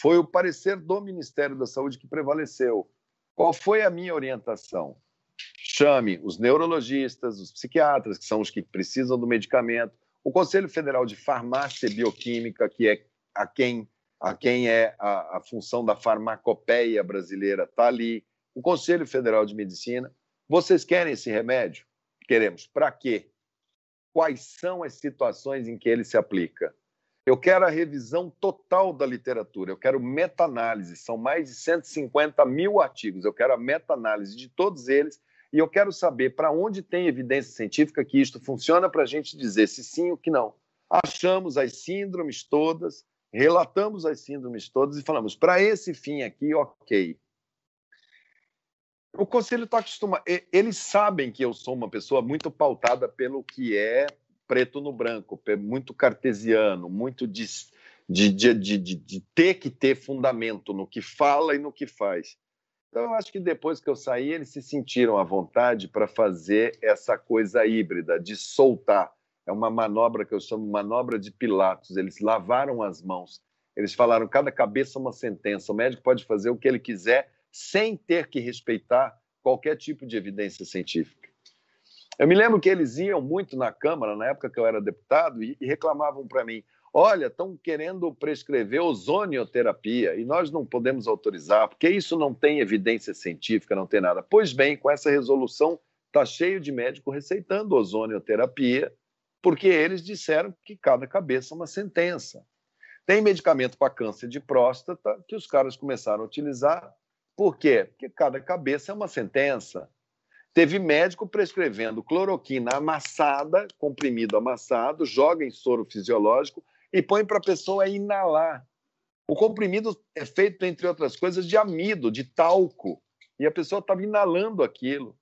Foi o parecer do Ministério da Saúde que prevaleceu. Qual foi a minha orientação? Chame os neurologistas, os psiquiatras, que são os que precisam do medicamento, o Conselho Federal de Farmácia e Bioquímica, que é a quem a quem é a, a função da farmacopeia brasileira está ali, o Conselho Federal de Medicina. Vocês querem esse remédio? Queremos. Para quê? Quais são as situações em que ele se aplica? Eu quero a revisão total da literatura, eu quero meta-análise, são mais de 150 mil artigos, eu quero a meta-análise de todos eles e eu quero saber para onde tem evidência científica que isto funciona para a gente dizer se sim ou que não. Achamos as síndromes todas, relatamos as síndromes todas e falamos, para esse fim aqui, ok. O conselho está acostumado, eles sabem que eu sou uma pessoa muito pautada pelo que é preto no branco, muito cartesiano, muito de, de, de, de, ter que ter fundamento no que fala e no que faz. Então, eu acho que depois que eu saí, eles se sentiram à vontade para fazer essa coisa híbrida, de soltar. É uma manobra que eu chamo manobra de Pilatos. Eles lavaram as mãos. Eles falaram: cada cabeça uma sentença. O médico pode fazer o que ele quiser sem ter que respeitar qualquer tipo de evidência científica. Eu me lembro que eles iam muito na Câmara, na época que eu era deputado, e, reclamavam para mim: olha, estão querendo prescrever ozonioterapia e nós não podemos autorizar, porque isso não tem evidência científica, não tem nada. Pois bem, com essa resolução, está cheio de médico receitando ozonioterapia, porque eles disseram que cada cabeça é uma sentença. Tem medicamento para câncer de próstata que os caras começaram a utilizar. Por quê? Porque cada cabeça é uma sentença. Teve médico prescrevendo cloroquina amassada, comprimido amassado, joga em soro fisiológico e põe para a pessoa inalar. O comprimido é feito, entre outras coisas, de amido, de talco. E a pessoa estava inalando aquilo.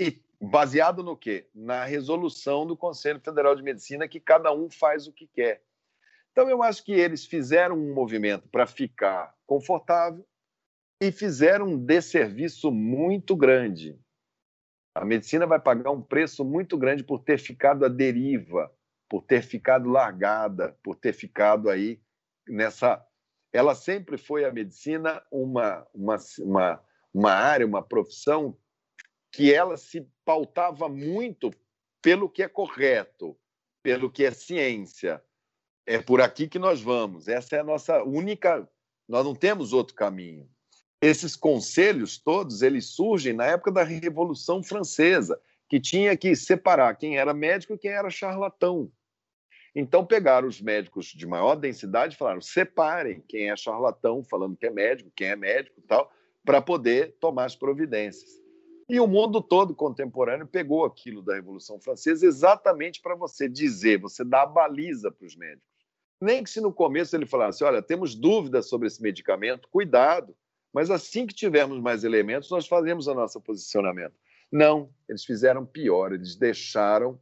E baseado no quê? Na resolução do Conselho Federal de Medicina, que cada um faz o que quer. Então, eu acho que eles fizeram um movimento para ficar confortável e fizeram um desserviço muito grande a medicina vai pagar um preço muito grande por ter ficado à deriva, por ter ficado largada, por ter ficado aí nessa. Ela sempre foi a medicina uma, uma, uma, uma área, uma profissão que ela se pautava muito pelo que é correto, pelo que é ciência. É por aqui que nós vamos. Essa é a nossa única. Nós não temos outro caminho esses conselhos todos eles surgem na época da Revolução Francesa, que tinha que separar quem era médico e quem era charlatão. Então pegaram os médicos de maior densidade e falaram: separem quem é charlatão, falando que é médico, quem é médico, tal, para poder tomar as providências. E o mundo todo contemporâneo pegou aquilo da Revolução Francesa exatamente para você dizer, você dar a baliza para os médicos. Nem que se no começo ele falasse: olha, temos dúvidas sobre esse medicamento, cuidado, mas assim que tivermos mais elementos, nós fazemos o nosso posicionamento. Não, eles fizeram pior, eles deixaram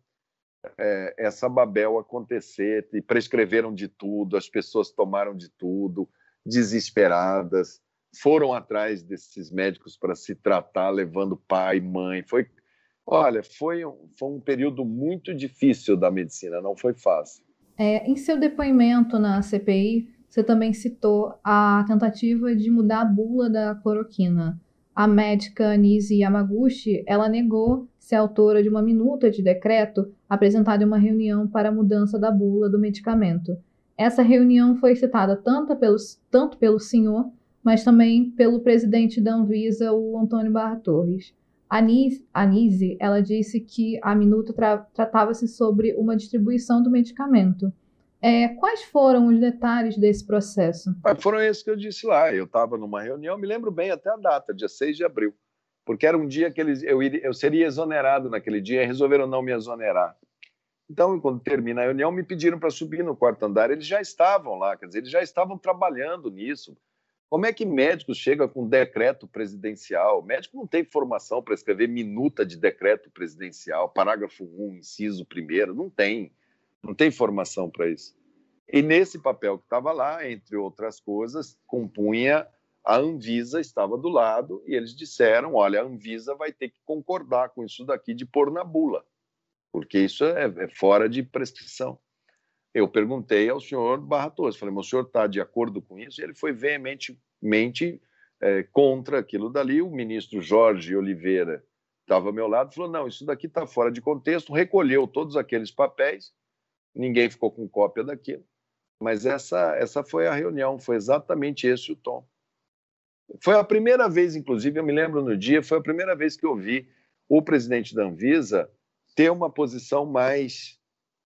é, essa Babel acontecer e prescreveram de tudo, as pessoas tomaram de tudo, desesperadas, foram atrás desses médicos para se tratar, levando pai, mãe. Foi, olha, foi um, foi um período muito difícil da medicina, não foi fácil. É, em seu depoimento na CPI, você também citou a tentativa de mudar a bula da cloroquina. A médica Nise Yamaguchi, ela negou ser autora de uma minuta de decreto apresentada em uma reunião para a mudança da bula do medicamento. Essa reunião foi citada tanto pelo, tanto pelo senhor, mas também pelo presidente da Anvisa, o Antônio Barra Torres. A Nise, ela disse que a minuta tra tratava-se sobre uma distribuição do medicamento é, quais foram os detalhes desse processo? Foram esses que eu disse lá. Eu estava numa reunião, me lembro bem até a data, dia 6 de abril, porque era um dia que eles, eu, iria, eu seria exonerado naquele dia e resolveram não me exonerar. Então, quando termina a reunião, me pediram para subir no quarto andar. Eles já estavam lá, quer dizer, eles já estavam trabalhando nisso. Como é que médico chega com decreto presidencial? Médico não tem formação para escrever minuta de decreto presidencial, parágrafo 1, inciso 1, não tem não tem formação para isso. E nesse papel que estava lá, entre outras coisas, compunha a Anvisa estava do lado e eles disseram: olha, a Anvisa vai ter que concordar com isso daqui de pôr na bula, porque isso é, é fora de prescrição. Eu perguntei ao senhor Barra Torres, falei, mas o senhor está de acordo com isso? E ele foi veementemente é, contra aquilo dali. O ministro Jorge Oliveira estava ao meu lado falou: não, isso daqui está fora de contexto, recolheu todos aqueles papéis ninguém ficou com cópia daquilo. Mas essa, essa foi a reunião, foi exatamente esse o tom. Foi a primeira vez, inclusive, eu me lembro no dia, foi a primeira vez que eu vi o presidente da Anvisa ter uma posição mais.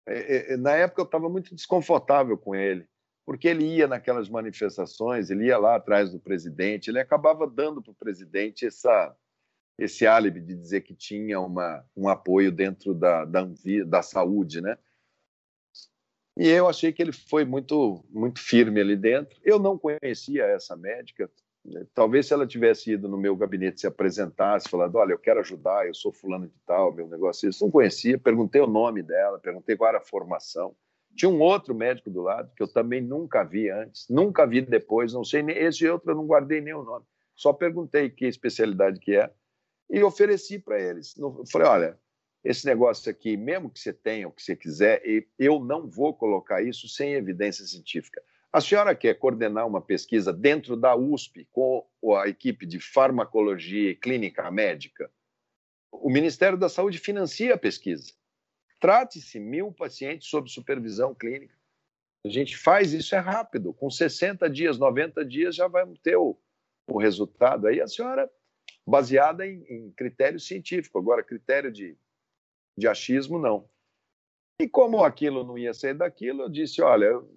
É, é, na época eu estava muito desconfortável com ele, porque ele ia naquelas manifestações, ele ia lá atrás do presidente, ele acabava dando para o presidente essa, esse álibi de dizer que tinha uma, um apoio dentro da, da, da saúde, né? E eu achei que ele foi muito, muito firme ali dentro. Eu não conhecia essa médica. Talvez se ela tivesse ido no meu gabinete se apresentasse, falando, olha, eu quero ajudar, eu sou fulano de tal, meu negócio é isso. Não conhecia, perguntei o nome dela, perguntei qual era a formação. Tinha um outro médico do lado que eu também nunca vi antes, nunca vi depois, não sei nem esse outro eu não guardei nem o nome. Só perguntei que especialidade que é e ofereci para eles. Falei, olha, esse negócio aqui, mesmo que você tenha o que você quiser, eu não vou colocar isso sem evidência científica. A senhora quer coordenar uma pesquisa dentro da USP com a equipe de farmacologia e clínica médica? O Ministério da Saúde financia a pesquisa. Trate-se mil pacientes sob supervisão clínica. A gente faz isso é rápido, com 60 dias, 90 dias já vai ter o, o resultado. Aí a senhora, baseada em, em critério científico, agora critério de de achismo, não. E como aquilo não ia ser daquilo, eu disse: olha, o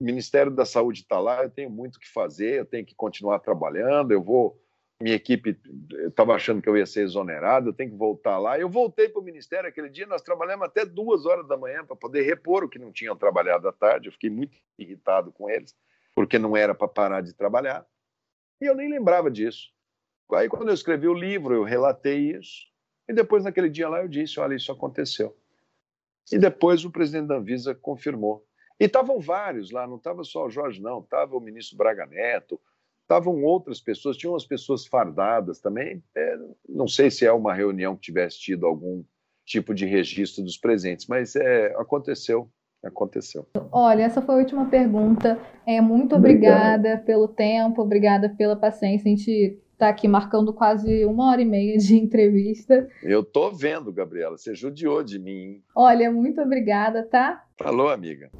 Ministério da Saúde está lá, eu tenho muito que fazer, eu tenho que continuar trabalhando, eu vou. Minha equipe estava achando que eu ia ser exonerado, eu tenho que voltar lá. Eu voltei para o Ministério aquele dia, nós trabalhamos até duas horas da manhã para poder repor o que não tinham trabalhado à tarde. Eu fiquei muito irritado com eles, porque não era para parar de trabalhar. E eu nem lembrava disso. Aí, quando eu escrevi o livro, eu relatei isso. E depois, naquele dia lá, eu disse: olha, isso aconteceu. E depois o presidente da Anvisa confirmou. E estavam vários lá, não estava só o Jorge, não, estava o ministro Braga Neto, estavam outras pessoas, tinham umas pessoas fardadas também. É, não sei se é uma reunião que tivesse tido algum tipo de registro dos presentes, mas é, aconteceu. Aconteceu. Olha, essa foi a última pergunta. É, muito obrigada Obrigado. pelo tempo, obrigada pela paciência. A gente está aqui marcando quase uma hora e meia de entrevista. Eu tô vendo, Gabriela. Você judiou de mim. Olha, muito obrigada, tá? Falou, amiga.